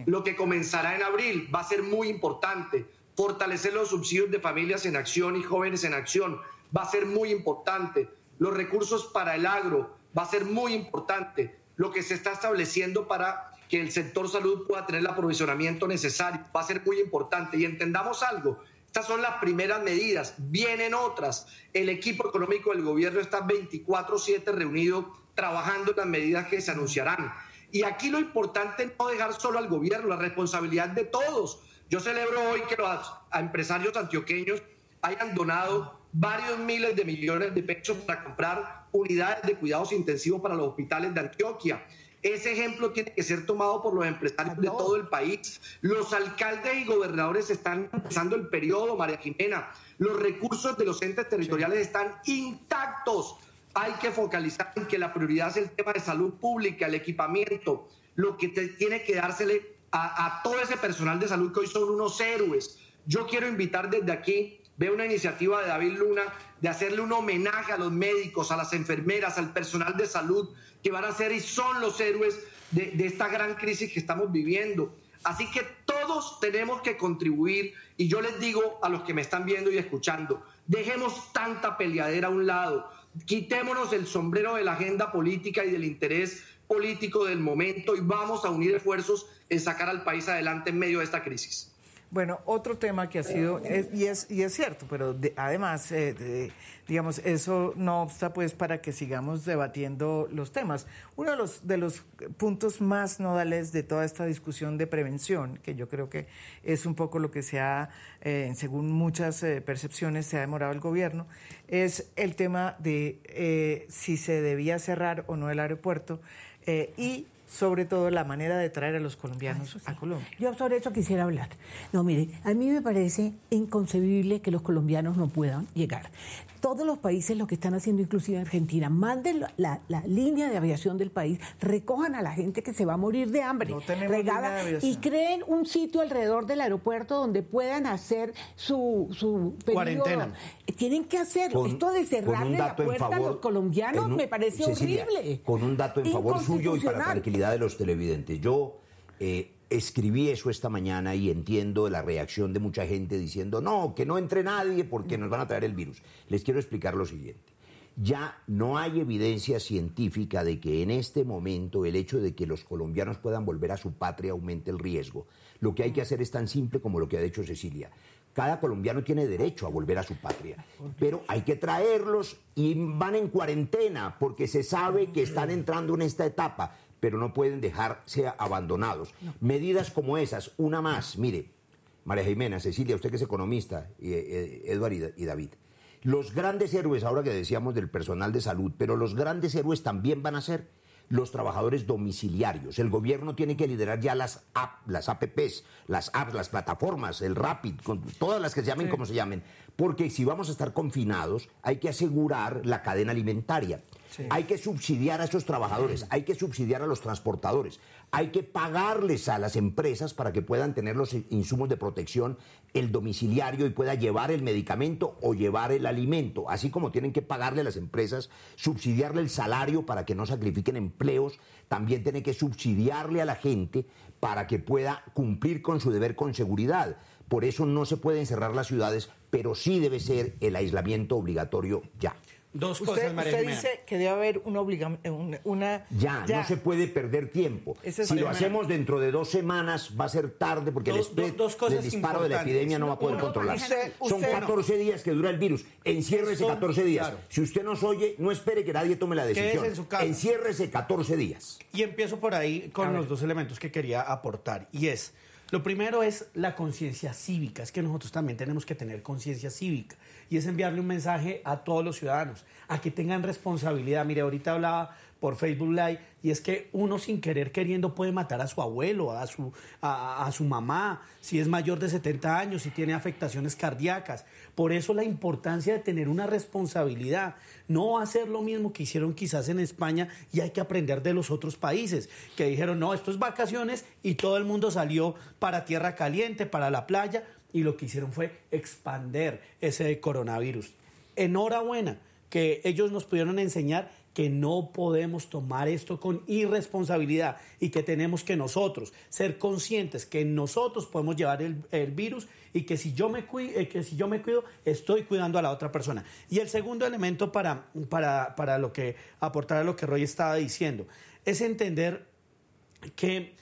lo que comenzará en abril va a ser muy importante. Fortalecer los subsidios de familias en acción y jóvenes en acción va a ser muy importante. Los recursos para el agro va a ser muy importante. Lo que se está estableciendo para que el sector salud pueda tener el aprovisionamiento necesario va a ser muy importante. Y entendamos algo, estas son las primeras medidas, vienen otras. El equipo económico del gobierno está 24/7 reunido trabajando en las medidas que se anunciarán. Y aquí lo importante es no dejar solo al gobierno, la responsabilidad de todos. Yo celebro hoy que los empresarios antioqueños hayan donado varios miles de millones de pesos para comprar unidades de cuidados intensivos para los hospitales de Antioquia. Ese ejemplo tiene que ser tomado por los empresarios de todo el país. Los alcaldes y gobernadores están empezando el periodo, María Jimena. Los recursos de los entes territoriales están intactos hay que focalizar en que la prioridad es el tema de salud pública, el equipamiento, lo que tiene que dársele a, todo ese personal de salud que hoy son unos héroes. Yo quiero invitar desde aquí, veo una iniciativa de David Luna de hacerle un homenaje a los médicos, a las enfermeras, al personal de salud que van a ser y son los héroes de, de esta gran crisis que estamos viviendo. Así que todos tenemos que contribuir y yo les digo a los que me están viendo y escuchando, dejemos tanta peleadera a un lado, quitémonos el sombrero de la agenda política y del interés político del momento y vamos a unir esfuerzos en sacar al país adelante en medio de esta crisis. Bueno, otro tema que ha sido, y, es, y es cierto, pero además, eh, digamos, eso no obsta pues para que sigamos debatiendo los temas. Uno de los, de los puntos más nodales de toda esta discusión de prevención, que yo creo que es un poco lo que se ha, eh, según muchas eh, percepciones, se ha demorado el gobierno, es el tema de si se debía cerrar o no el aeropuerto y sobre todo la manera de traer a los colombianos a Colombia. Yo sobre eso quisiera hablar. No, mire, a mí me parece inconcebible que los colombianos no puedan llegar. Todos los países lo que están haciendo, inclusive Argentina, manden la, línea de aviación del país, recojan a la gente que se va a morir de hambre, regada, y creen un sitio alrededor del aeropuerto donde puedan hacer su, su cuarentena. Tienen que hacerlo. Esto de cerrarle la puerta a los colombianos me parece horrible. Con un dato en favor suyo y para tranquilidad de los televidentes. Yo eh, escribí eso esta mañana y entiendo la reacción de mucha gente diciendo, no, que no entre nadie porque nos van a traer el virus. Les quiero explicar lo siguiente. Ya no hay evidencia científica de que en este momento el hecho de que los colombianos puedan volver a su patria aumente el riesgo. Lo que hay que hacer es tan simple como lo que ha dicho Cecilia cada colombiano tiene derecho a volver a su patria, pero hay que traerlos y van en cuarentena porque se sabe que están entrando en esta etapa, pero no pueden dejarse abandonados. Medidas como esas, una más, mire, María Jimena, Cecilia, usted que es economista, y, eh, Eduardo y David, los grandes héroes, ahora que decíamos del personal de salud, pero los grandes héroes también van a ser los trabajadores domiciliarios. El gobierno tiene que liderar ya las, app, las APPs, las apps, las plataformas, el Rapid, todas las que se llamen como se llamen, porque si vamos a estar confinados hay que asegurar la cadena alimentaria. Hay que subsidiar a esos trabajadores, hay que subsidiar a los transportadores, hay que pagarles a las empresas para que puedan tener los insumos de protección, el domiciliario y pueda llevar el medicamento o llevar el alimento, así como tienen que pagarle a las empresas, subsidiarle el salario para que no sacrifiquen empleos, también tienen que subsidiarle a la gente para que pueda cumplir con su deber con seguridad. Por eso no se pueden cerrar las ciudades, pero sí debe ser el aislamiento obligatorio ya. Dos cosas, María Usted dice que debe haber una obligación, una... Ya, no se puede perder tiempo. si lo hacemos dentro de dos semanas va a ser tarde porque el, disparo de la epidemia no va a poder controlarse. Son 14 días que dura el virus. Enciérrese 14 días. Si usted nos oye, no espere que nadie tome la decisión. En su Enciérrese 14 días. Y empiezo por ahí con los dos elementos que quería aportar. Y es... Lo primero es la conciencia cívica, es que nosotros también tenemos que tener conciencia cívica y es enviarle un mensaje a todos los ciudadanos, a que tengan responsabilidad. Mire, ahorita hablaba por Facebook Live y es que uno sin querer queriendo puede matar a su abuelo, a su, a, su mamá, si es mayor de 70 años, si tiene afectaciones cardíacas. Por eso la importancia de tener una responsabilidad, no hacer lo mismo que hicieron quizás en España y hay que aprender de los otros países, que dijeron, no, esto es vacaciones y todo el mundo salió para tierra caliente, para la playa, y lo que hicieron fue expander ese coronavirus. Enhorabuena que ellos nos pudieron enseñar que no podemos tomar esto con irresponsabilidad y que tenemos que nosotros ser conscientes que nosotros podemos llevar el, virus y que si, yo me cuido, eh, que si yo me cuido, estoy cuidando a la otra persona. Y el segundo elemento para, para, para lo que aportar a lo que Roy estaba diciendo es entender que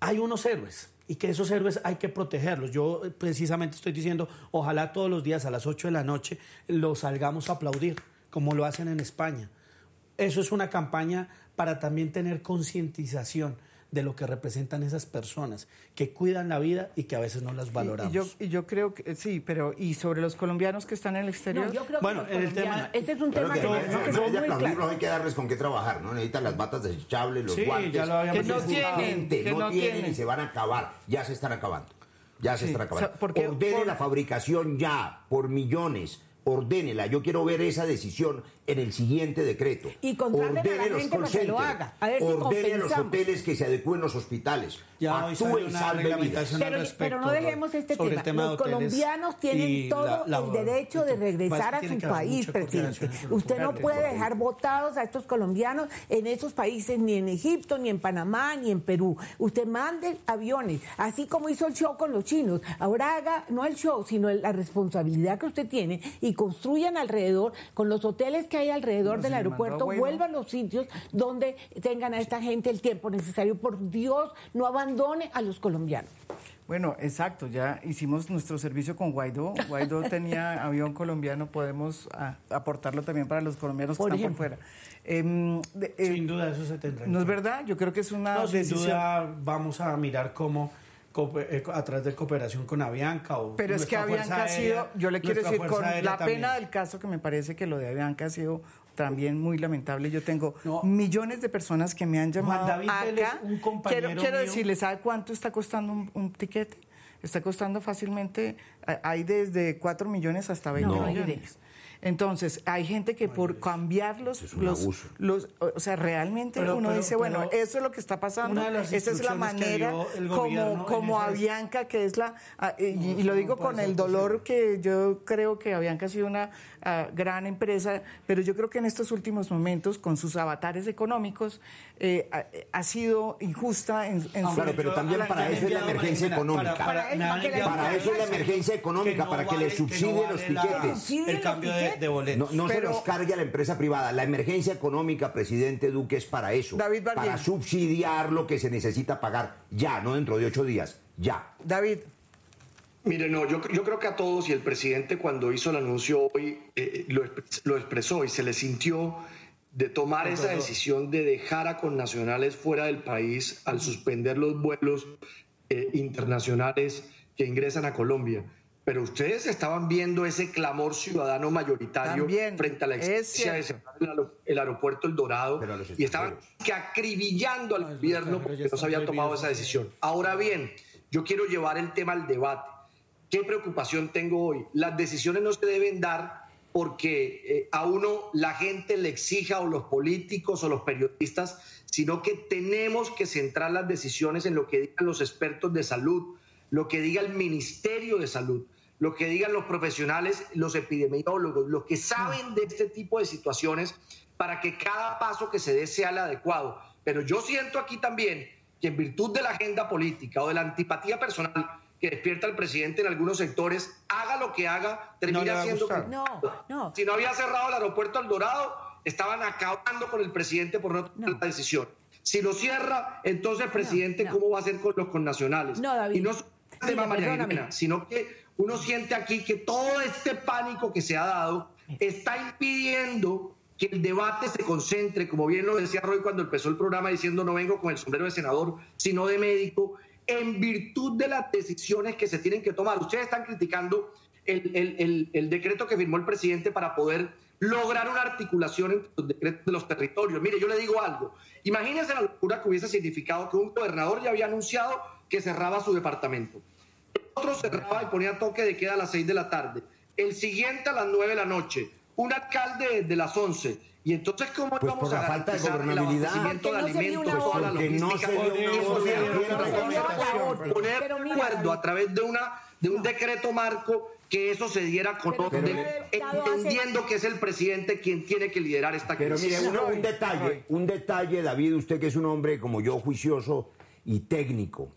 hay unos héroes y que esos héroes hay que protegerlos. Yo eh, precisamente estoy diciendo, ojalá todos los días a las 8 de la noche los salgamos a aplaudir, como lo hacen en España. Eso es una campaña para también tener concientización de lo que representan esas personas que cuidan la vida y que a veces no las valoramos. Y, yo, creo que sí, pero ¿y sobre los colombianos que están en el exterior? bueno, en el tema. Este es un tema que, hay que darles con qué trabajar, ¿no? Necesitan las batas desechables, los guantes. Ya lo que no tienen, que no, tienen, y se van a acabar. Ya se están acabando. Ya se están acabando. Ordene la fabricación ya por millones ordénela. Yo quiero ver esa decisión en el siguiente decreto. Y ordene a la gente para que lo haga. A ver ordene a los hoteles que se adecúen los hospitales. Ya Actúe y salve vidas. Pero, pero, no dejemos este tema. los colombianos tienen todo el derecho de regresar a su país, presidente. Usted no puede dejar votados a estos colombianos en esos países, ni en Egipto, ni en Panamá, ni en Perú. Usted mande aviones, así como hizo el show con los chinos. Ahora haga, no el show, sino la responsabilidad que usted tiene y construyan alrededor, con los hoteles que hay alrededor del aeropuerto, vuelvan los sitios donde tengan a esta gente el tiempo necesario. Por Dios, no abandone a los colombianos. Bueno, exacto, ya hicimos nuestro servicio con Guaidó. Guaidó tenía avión colombiano, podemos ah, aportarlo también para los colombianos que están por fuera. Em, eh, sin duda, eso se tendrá. No es verdad, yo creo que es una. No, sin duda, vamos a mirar cómo eh, a través de cooperación con Avianca o pero es que Avianca ha sido yo le quiero decir con la pena del caso que me parece que lo de Avianca ha sido también muy lamentable. Yo tengo millones de personas que me han llamado acá. Un quiero, quiero decirle, ¿sabe cuánto está costando un, un tiquete? Está costando fácilmente, hay desde 4 millones hasta 20 millones. Entonces, hay gente que por cambiar los, los, o sea, realmente uno dice, bueno, eso es lo que está pasando, esa es la manera como, como Avianca, que es la, ah, y, lo digo con el dolor que yo creo que Avianca ha sido una ah, gran empresa, pero yo creo que en estos últimos momentos, con sus avatares económicos, eh, ha, sido injusta en, en ah, Claro, pero también para eso es la emergencia económica. Para, eso es la emergencia económica, para que le subsidie los piquetes. El cambio de no, se los cargue a la empresa privada. La emergencia económica, presidente Duque, es para eso. para subsidiar lo que se necesita pagar ya, no dentro de ocho días. Ya. David. Mire, no, yo, yo creo que a todos, y el presidente cuando hizo el anuncio hoy eh, lo, expresó y se le sintió de tomar esa decisión de dejar a connacionales fuera del país al suspender los vuelos eh, internacionales que ingresan a Colombia pero ustedes estaban viendo ese clamor ciudadano mayoritario frente a la existencia de el aeropuerto El Dorado y estaban que acribillando al gobierno porque no se había tomado esa decisión. Ahora bien, yo quiero llevar el tema al debate. ¿Qué preocupación tengo hoy? Las decisiones no se deben dar porque eh, a uno la gente le exija o los políticos o los periodistas, sino que tenemos que centrar las decisiones en lo que digan los expertos de salud, lo que diga el Ministerio de Salud lo que digan los profesionales, los epidemiólogos, los que saben de este tipo de situaciones, para que cada paso que se dé sea el adecuado. Pero yo siento aquí también que en virtud de la agenda política o de la antipatía personal que despierta el presidente en algunos sectores, haga lo que haga, termina siendo... No, no. Si no había cerrado el aeropuerto El Dorado, estaban acabando con el presidente por no tomar la decisión. Si lo cierra, entonces, presidente, ¿cómo va a ser con los connacionales? No, David. Y no tema María sino que uno siente aquí que todo este pánico que se ha dado está impidiendo que el debate se concentre, como bien lo decía Roy cuando empezó el programa diciendo no vengo con el sombrero de senador, sino de médico, en virtud de las decisiones que se tienen que tomar. Ustedes están criticando el, decreto que firmó el presidente para poder lograr una articulación entre los decretos de los territorios. Mire, yo le digo algo. Imagínense la locura que hubiese significado que un gobernador ya había anunciado que cerraba su departamento otro cerraba y ponía toque de queda a las 6 de la tarde. El siguiente a las 9 de la noche. Un alcalde de las 11. Y entonces, ¿cómo pues vamos a falta de gobernabilidad? de alimentos, toda la logística? Poner acuerdo a través de, una, de un decreto marco que eso se diera con entendiendo que es el presidente quien tiene que liderar esta crisis. Pero mire, un detalle, un detalle, David, usted que es un hombre como yo, juicioso y técnico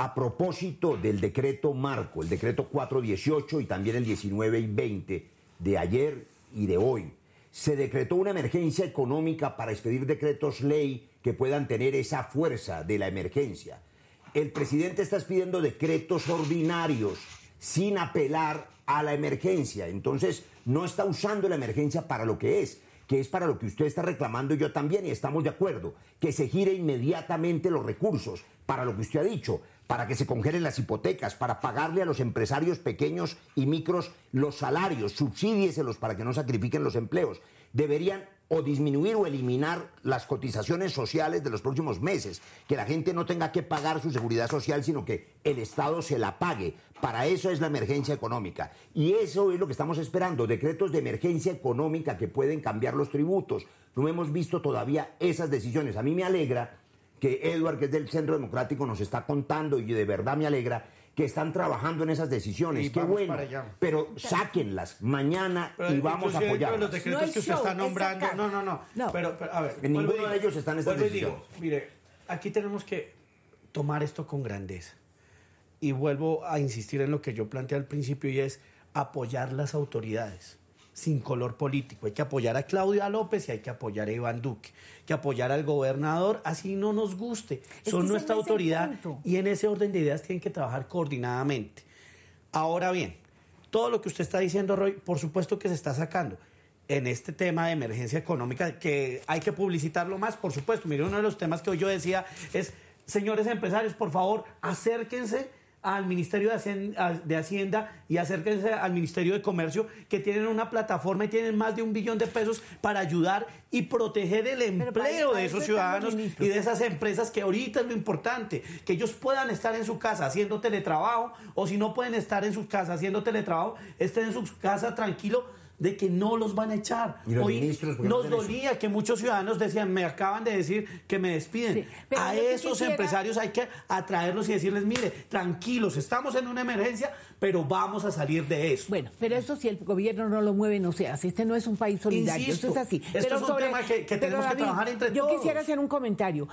a propósito del decreto marco, el decreto 418 y también el 19 y 20 de ayer y de hoy, se decretó una emergencia económica para expedir decretos ley que puedan tener esa fuerza de la emergencia. El presidente está pidiendo decretos ordinarios sin apelar a la emergencia. Entonces, no está usando la emergencia para lo que es, que es para lo que usted está reclamando yo también, y estamos de acuerdo, que se gire inmediatamente los recursos, para lo que usted ha dicho, para que se congelen las hipotecas, para pagarle a los empresarios pequeños y micros los salarios, subsídieselos para que no sacrifiquen los empleos. Deberían o disminuir o eliminar las cotizaciones sociales de los próximos meses, que la gente no tenga que pagar su seguridad social, sino que el Estado se la pague. Para eso es la emergencia económica. Y eso es lo que estamos esperando, decretos de emergencia económica que pueden cambiar los tributos. No hemos visto todavía esas decisiones. A mí me alegra que Edward, que es del Centro Democrático, nos está contando y de verdad me alegra que están trabajando en esas decisiones. Qué bueno. Pero sáquenlas mañana y vamos a apoyarlas. los decretos que usted está nombrando. No, no, no, Pero, a ver. En ninguno de ellos están estas decisiones. mire, aquí tenemos que tomar esto con grandeza. Y vuelvo a insistir en lo que yo planteé al principio y es apoyar las autoridades. Sin color político. Hay que apoyar a Claudia López y hay que apoyar a Iván Duque. Hay que apoyar al gobernador, así no nos guste. Son nuestra autoridad y en ese orden de ideas tienen que trabajar coordinadamente. Ahora bien, todo lo que usted está diciendo, Roy, por supuesto que se está sacando en este tema de emergencia económica, que hay que publicitarlo más, por supuesto. Mire, uno de los temas que hoy yo decía es, señores empresarios, por favor, acérquense al Ministerio de Hacienda, y acérquense al Ministerio de Comercio, que tienen una plataforma y tienen más de un billón de pesos para ayudar y proteger el empleo de esos ciudadanos y de esas empresas que ahorita es lo importante, que ellos puedan estar en su casa haciendo teletrabajo o si no pueden estar en su casa haciendo teletrabajo, estén en su casa tranquilo de que no los van a echar. Hoy nos dolía que muchos ciudadanos decían, me acaban de decir que me despiden. a esos empresarios hay que atraerlos y decirles, mire, tranquilos, estamos en una emergencia, pero vamos a salir de eso. Bueno, pero eso si el gobierno no lo mueve, no se hace. Este no es un país solidario, eso es así. Esto es un tema que, tenemos que trabajar entre yo todos. Yo quisiera hacer un comentario.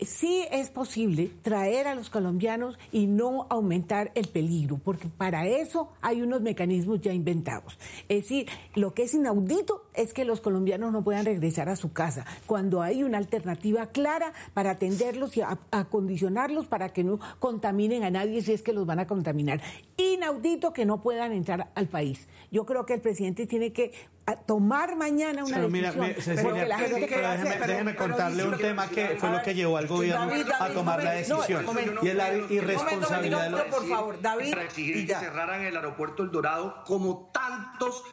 Sí es posible traer a los colombianos y no aumentar el peligro, porque para eso hay unos mecanismos ya inventados. Es decir, lo que es inaudito es que los colombianos no puedan regresar a su casa cuando hay una alternativa clara para atenderlos y acondicionarlos para que no contaminen a nadie si es que los van a contaminar. Inaudito que no puedan entrar al país. Yo creo que el presidente tiene que tomar mañana una decisión. déjeme, contarle un tema que fue lo que llevó al gobierno a tomar la decisión. y es la irresponsabilidad de los... por favor, David. Para exigir que cerraran el aeropuerto El Dorado como tantos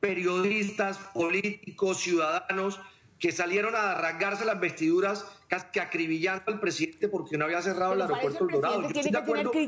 periodistas, políticos, ciudadanos que salieron a rasgarse las vestiduras casi que acribillando al presidente porque no había cerrado el aeropuerto El Dorado. Yo estoy de acuerdo que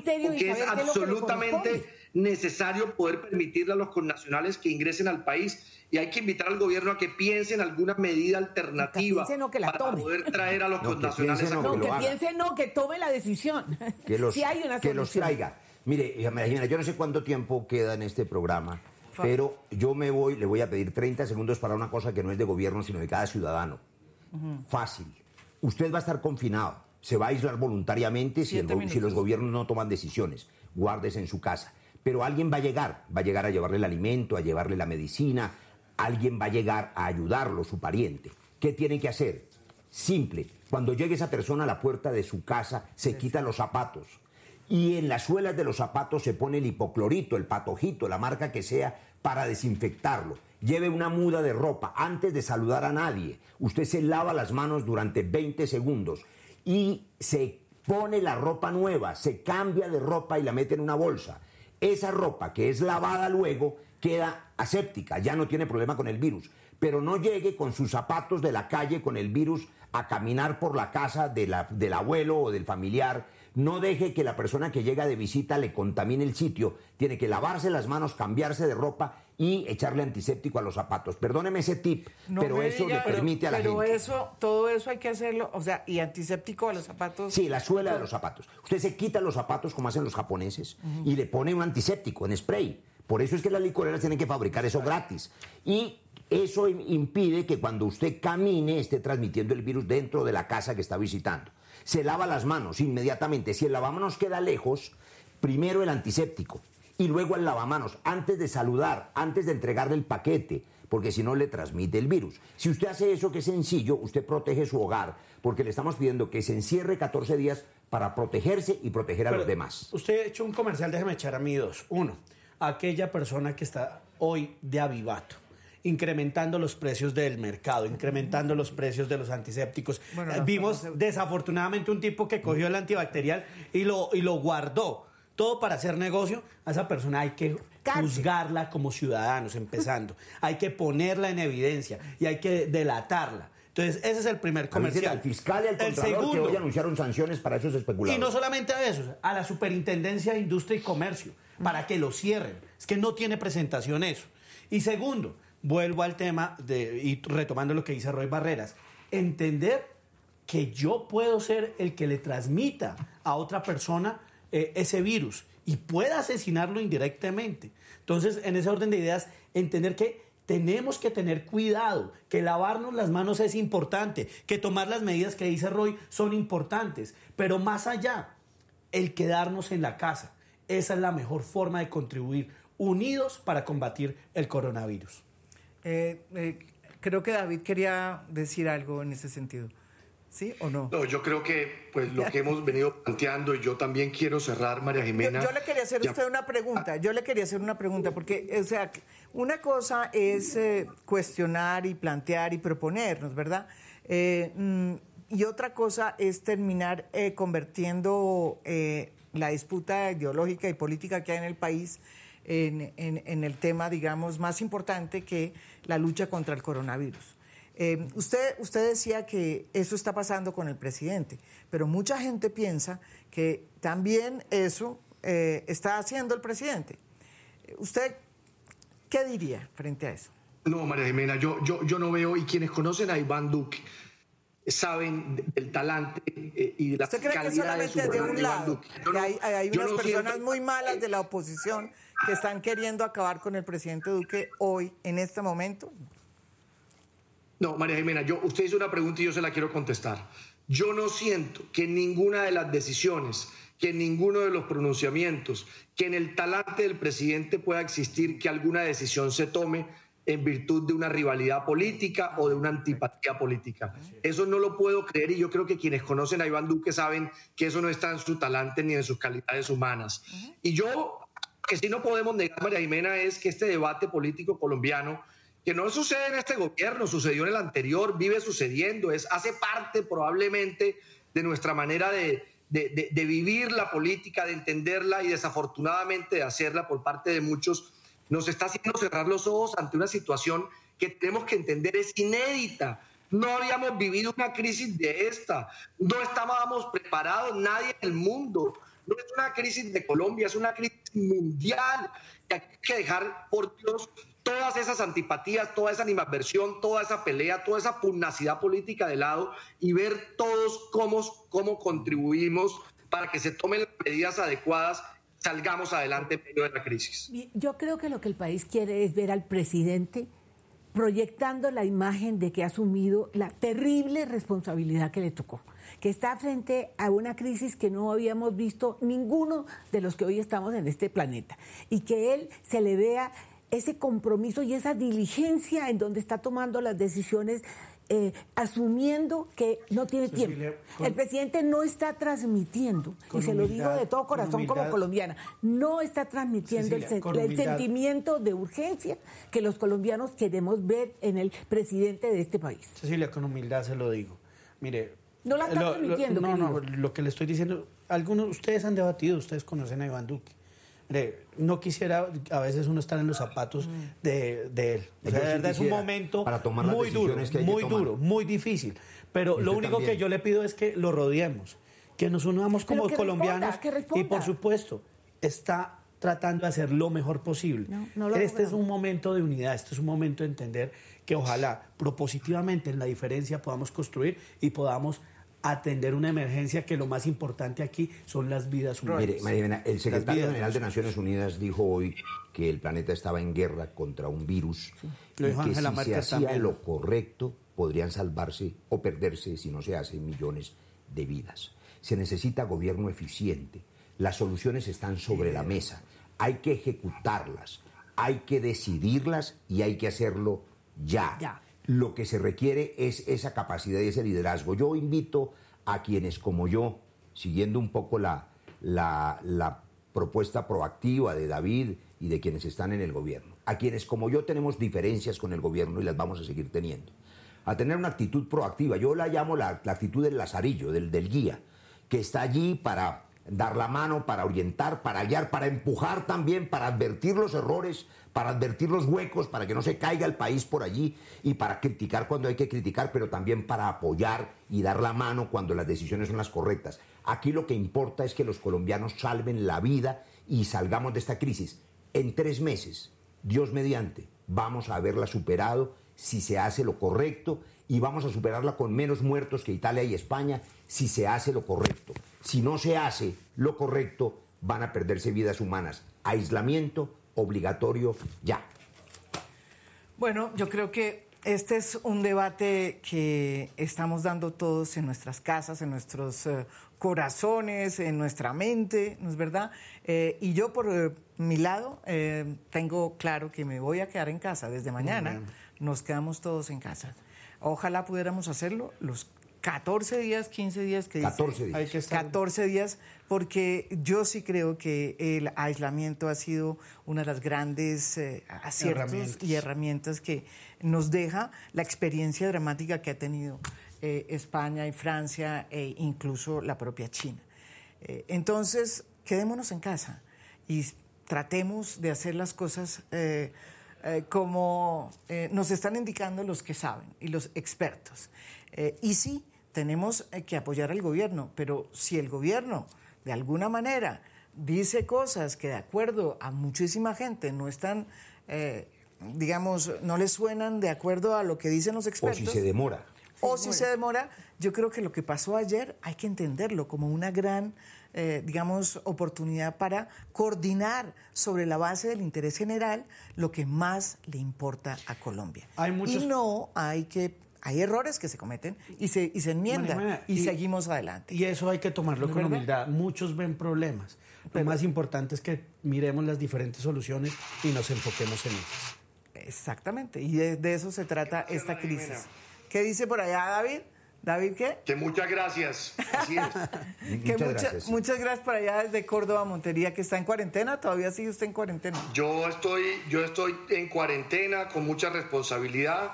es absolutamente necesario poder permitirle a los connacionales que ingresen al país. Y hay que invitar al gobierno a que piense en alguna medida alternativa para poder traer a los connacionales a no, que, piense no, que tome la decisión. Que los, si hay una que los traiga. Mire, imagina, yo no sé cuánto tiempo queda en este programa pero yo me voy, le voy a pedir 30 segundos para una cosa que no es de gobierno, sino de cada ciudadano. Fácil. Usted va a estar confinado, se va a aislar voluntariamente si, si, los gobiernos no toman decisiones. Guárdese en su casa. Pero alguien va a llegar, va a llegar a llevarle el alimento, a llevarle la medicina, alguien va a llegar a ayudarlo, su pariente. ¿Qué tiene que hacer? Simple. Cuando llegue esa persona a la puerta de su casa, se quita los zapatos y en las suelas de los zapatos se pone el hipoclorito, el patojito, la marca que sea, para desinfectarlo. Lleve una muda de ropa antes de saludar a nadie. Usted se lava las manos durante 20 segundos y se pone la ropa nueva, se cambia de ropa y la mete en una bolsa. Esa ropa que es lavada luego queda aséptica, ya no tiene problema con el virus. Pero no llegue con sus zapatos de la calle con el virus a caminar por la casa del abuelo o del familiar no deje que la persona que llega de visita le contamine el sitio. Tiene que lavarse las manos, cambiarse de ropa y echarle antiséptico a los zapatos. Perdóneme ese tip, pero eso le permite a la gente. Pero eso, todo eso hay que hacerlo, o sea, y antiséptico a los zapatos. Sí, la suela de los zapatos. Usted se quita los zapatos como hacen los japoneses y le pone un antiséptico en spray. Por eso es que las licoreras tienen que fabricar eso gratis. Y eso impide que cuando usted camine esté transmitiendo el virus dentro de la casa que está visitando se lava las manos inmediatamente. Si el lavamanos queda lejos, primero el antiséptico y luego el lavamanos, antes de saludar, antes de entregarle el paquete, porque si no le transmite el virus. Si usted hace eso que es sencillo, usted protege su hogar, porque le estamos pidiendo que se encierre 14 días para protegerse y proteger a los demás. Usted ha hecho un comercial, déjeme echar a mí dos. Uno, aquella persona que está hoy de avivato incrementando los precios del mercado, incrementando los precios de los antisépticos. Eh, vimos desafortunadamente un tipo que cogió el antibacterial y lo, y lo guardó. Todo para hacer negocio, a esa persona hay que juzgarla como ciudadanos, empezando. hay que ponerla en evidencia y hay que delatarla. Entonces, ese es el primer comercial. Al fiscal y al el segundo, que hoy anunciaron sanciones para esos especuladores. Y no solamente a eso, a la Superintendencia de Industria y Comercio, para que lo cierren. Es que no tiene presentación eso. Y segundo, vuelvo al tema de, y retomando lo que dice Roy Barreras, entender que yo puedo ser el que le transmita a otra persona eh, ese virus y pueda asesinarlo indirectamente. Entonces, en ese orden de ideas, entender que tenemos que tener cuidado, que lavarnos las manos es importante, que tomar las medidas que dice Roy son importantes, pero más allá, el quedarnos en la casa, esa es la mejor forma de contribuir unidos para combatir el coronavirus. Creo que David quería decir algo en ese sentido. ¿Sí o no? No, yo creo que pues lo que hemos venido planteando, y yo también quiero cerrar, María Jimena. Yo, le quería hacer a usted una pregunta, yo le quería hacer una pregunta, porque, o sea, una cosa es eh, cuestionar y plantear y proponernos, ¿verdad? Eh, mm, y otra cosa es terminar eh, convirtiendo la disputa ideológica y política que hay en el país en, el tema, digamos, más importante que la lucha contra el coronavirus. Eh, usted, usted decía que eso está pasando con el presidente, pero mucha gente piensa que también eso eh, está haciendo el presidente. ¿Usted qué diría frente a eso? No, María Jimena, yo, yo, yo no veo, y quienes conocen a Iván Duque saben del talante eh, y de la ¿Usted cree que solamente de, un lado? que hay, hay unas personas muy malas de la oposición que están queriendo acabar con el presidente Duque hoy, en este momento? No, María Jimena, yo, usted hizo una pregunta y yo se la quiero contestar. Yo no siento que en ninguna de las decisiones, que en ninguno de los pronunciamientos, que en el talante del presidente pueda existir que alguna decisión se tome en virtud de una rivalidad política o de una antipatía política. Eso no lo puedo creer y yo creo que quienes conocen a Iván Duque saben que eso no está en su talante ni en sus calidades humanas. Y yo, que sí no podemos negar, María Jimena, es que este debate político colombiano que no sucede en este gobierno, sucedió en el anterior, vive sucediendo, es, hace parte probablemente de nuestra manera de, de, vivir la política, de entenderla y desafortunadamente de hacerla por parte de muchos, nos está haciendo cerrar los ojos ante una situación que tenemos que entender es inédita. No habíamos vivido una crisis de esta, no estábamos preparados, nadie en el mundo. No es una crisis de Colombia, es una crisis mundial. Y hay que dejar, por Dios, todas esas antipatías, toda esa animadversión, toda esa pelea, toda esa pugnacidad política de lado y ver todos cómo, cómo contribuimos para que se tomen las medidas adecuadas salgamos adelante en medio de la crisis. Yo creo que lo que el país quiere es ver al presidente proyectando la imagen de que ha asumido la terrible responsabilidad que le tocó, que está frente a una crisis que no habíamos visto ninguno de los que hoy estamos en este planeta y que él se le vea ese compromiso y esa diligencia en donde está tomando las decisiones, eh, asumiendo que no tiene tiempo. el presidente no está transmitiendo, y se lo digo de todo corazón como colombiana, no está transmitiendo el, sentimiento de urgencia que los colombianos queremos ver en el presidente de este país. Cecilia, con humildad se lo digo. Mire, no la está transmitiendo. no, no, lo que le estoy diciendo, algunos, ustedes han debatido, ustedes conocen a Iván Duque no quisiera a veces uno estar en los zapatos de, él. O sea, de verdad es un momento muy duro, muy duro, muy difícil. Pero lo único que yo le pido es que lo rodeemos, que nos unamos como colombianos y por supuesto está tratando de hacer lo mejor posible. este es un momento de unidad, este es un momento de entender que ojalá propositivamente en la diferencia podamos construir y podamos atender una emergencia que lo más importante aquí son las vidas humanas. Mire, María el secretario general de Naciones Unidas dijo hoy que el planeta estaba en guerra contra un virus y que si se hacía lo correcto podrían salvarse o perderse si no se hacen millones de vidas. Se necesita gobierno eficiente. Las soluciones están sobre la mesa. Hay que ejecutarlas, hay que decidirlas y hay que hacerlo ya. ya lo que se requiere es esa capacidad y ese liderazgo. Yo invito a quienes como yo, siguiendo un poco la, la, propuesta proactiva de David y de quienes están en el gobierno, a quienes como yo tenemos diferencias con el gobierno y las vamos a seguir teniendo, a tener una actitud proactiva. Yo la llamo la, actitud del lazarillo, del, del guía, que está allí para dar la mano, para orientar, para guiar, para empujar también, para advertir los errores, para advertir los huecos, para que no se caiga el país por allí y para criticar cuando hay que criticar, pero también para apoyar y dar la mano cuando las decisiones son las correctas. Aquí lo que importa es que los colombianos salven la vida y salgamos de esta crisis. En tres meses, Dios mediante, vamos a haberla superado si se hace lo correcto y vamos a superarla con menos muertos que Italia y España si se hace lo correcto. Si no se hace lo correcto, van a perderse vidas humanas. Aislamiento obligatorio ya. Bueno, yo creo que este es un debate que estamos dando todos en nuestras casas, en nuestros eh, corazones, en nuestra mente, ¿no es verdad? Eh, y yo por eh, mi lado tengo claro que me voy a quedar en casa desde mañana nos quedamos todos en casa. Ojalá pudiéramos hacerlo los 14 días, 15 días que 14 dice. días. Hay que 14 días, porque yo sí creo que el aislamiento ha sido una de las grandes eh, aciertos Herramientas. y herramientas que nos deja la experiencia dramática que ha tenido eh, España y Francia e incluso la propia China. Eh, entonces, quedémonos en casa y tratemos de hacer las cosas eh, eh, como eh, nos están indicando los que saben y los expertos. Eh, y sí, tenemos eh, que apoyar al gobierno, pero si el gobierno de alguna manera dice cosas que de acuerdo a muchísima gente no están, eh, digamos, no les suenan de acuerdo a lo que dicen los O expertos. si se demora. O si se demora, yo creo que lo que pasó ayer hay que entenderlo como una gran, eh, digamos, oportunidad para coordinar sobre la base del interés general lo que más le importa a Colombia. Hay muchos- Y no hay que, hay errores que se cometen y se, y se enmiendan María María, y, y- seguimos adelante. Y eso hay que tomarlo ¿De con verdad? humildad. Muchos ven problemas. Lo más importante es que miremos las diferentes soluciones y nos enfoquemos en ellas. Exactamente, y de, de eso se trata esta crisis. ¿Qué dice por allá David? ¿David qué? Que muchas gracias. Así es. Que Muchas mucha- gracias. muchas gracias por allá desde Córdoba, Montería, que está en cuarentena. ¿Todavía sigue usted en cuarentena? Yo estoy, yo estoy en cuarentena con mucha responsabilidad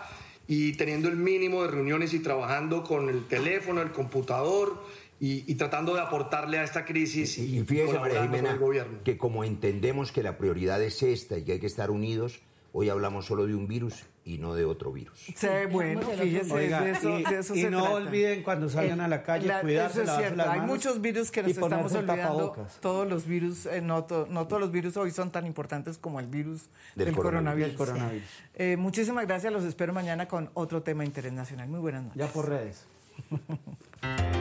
y teniendo el mínimo de reuniones y trabajando con el teléfono, el computador y, y tratando de aportarle a esta crisis y, Y fíjese, María con Jimena, el gobierno. que como entendemos que la prioridad es esta y que hay que estar unidos, hoy hablamos solo de un virus y no de otro virus. Sí, bueno, fíjese, Oiga, de eso, y, de eso y se no trata. olviden cuando salgan a la calle La- cuidarse, eso es cierto. las Hay manos muchos virus que nos y estamos olvidando. tapabocas. Todos los virus, eh, no, to- no todos los virus hoy son tan importantes como el virus del, Del coronavirus. Eh, muchísimas gracias. Los espero mañana con otro tema de interés nacional. Muy buenas noches. Ya por redes.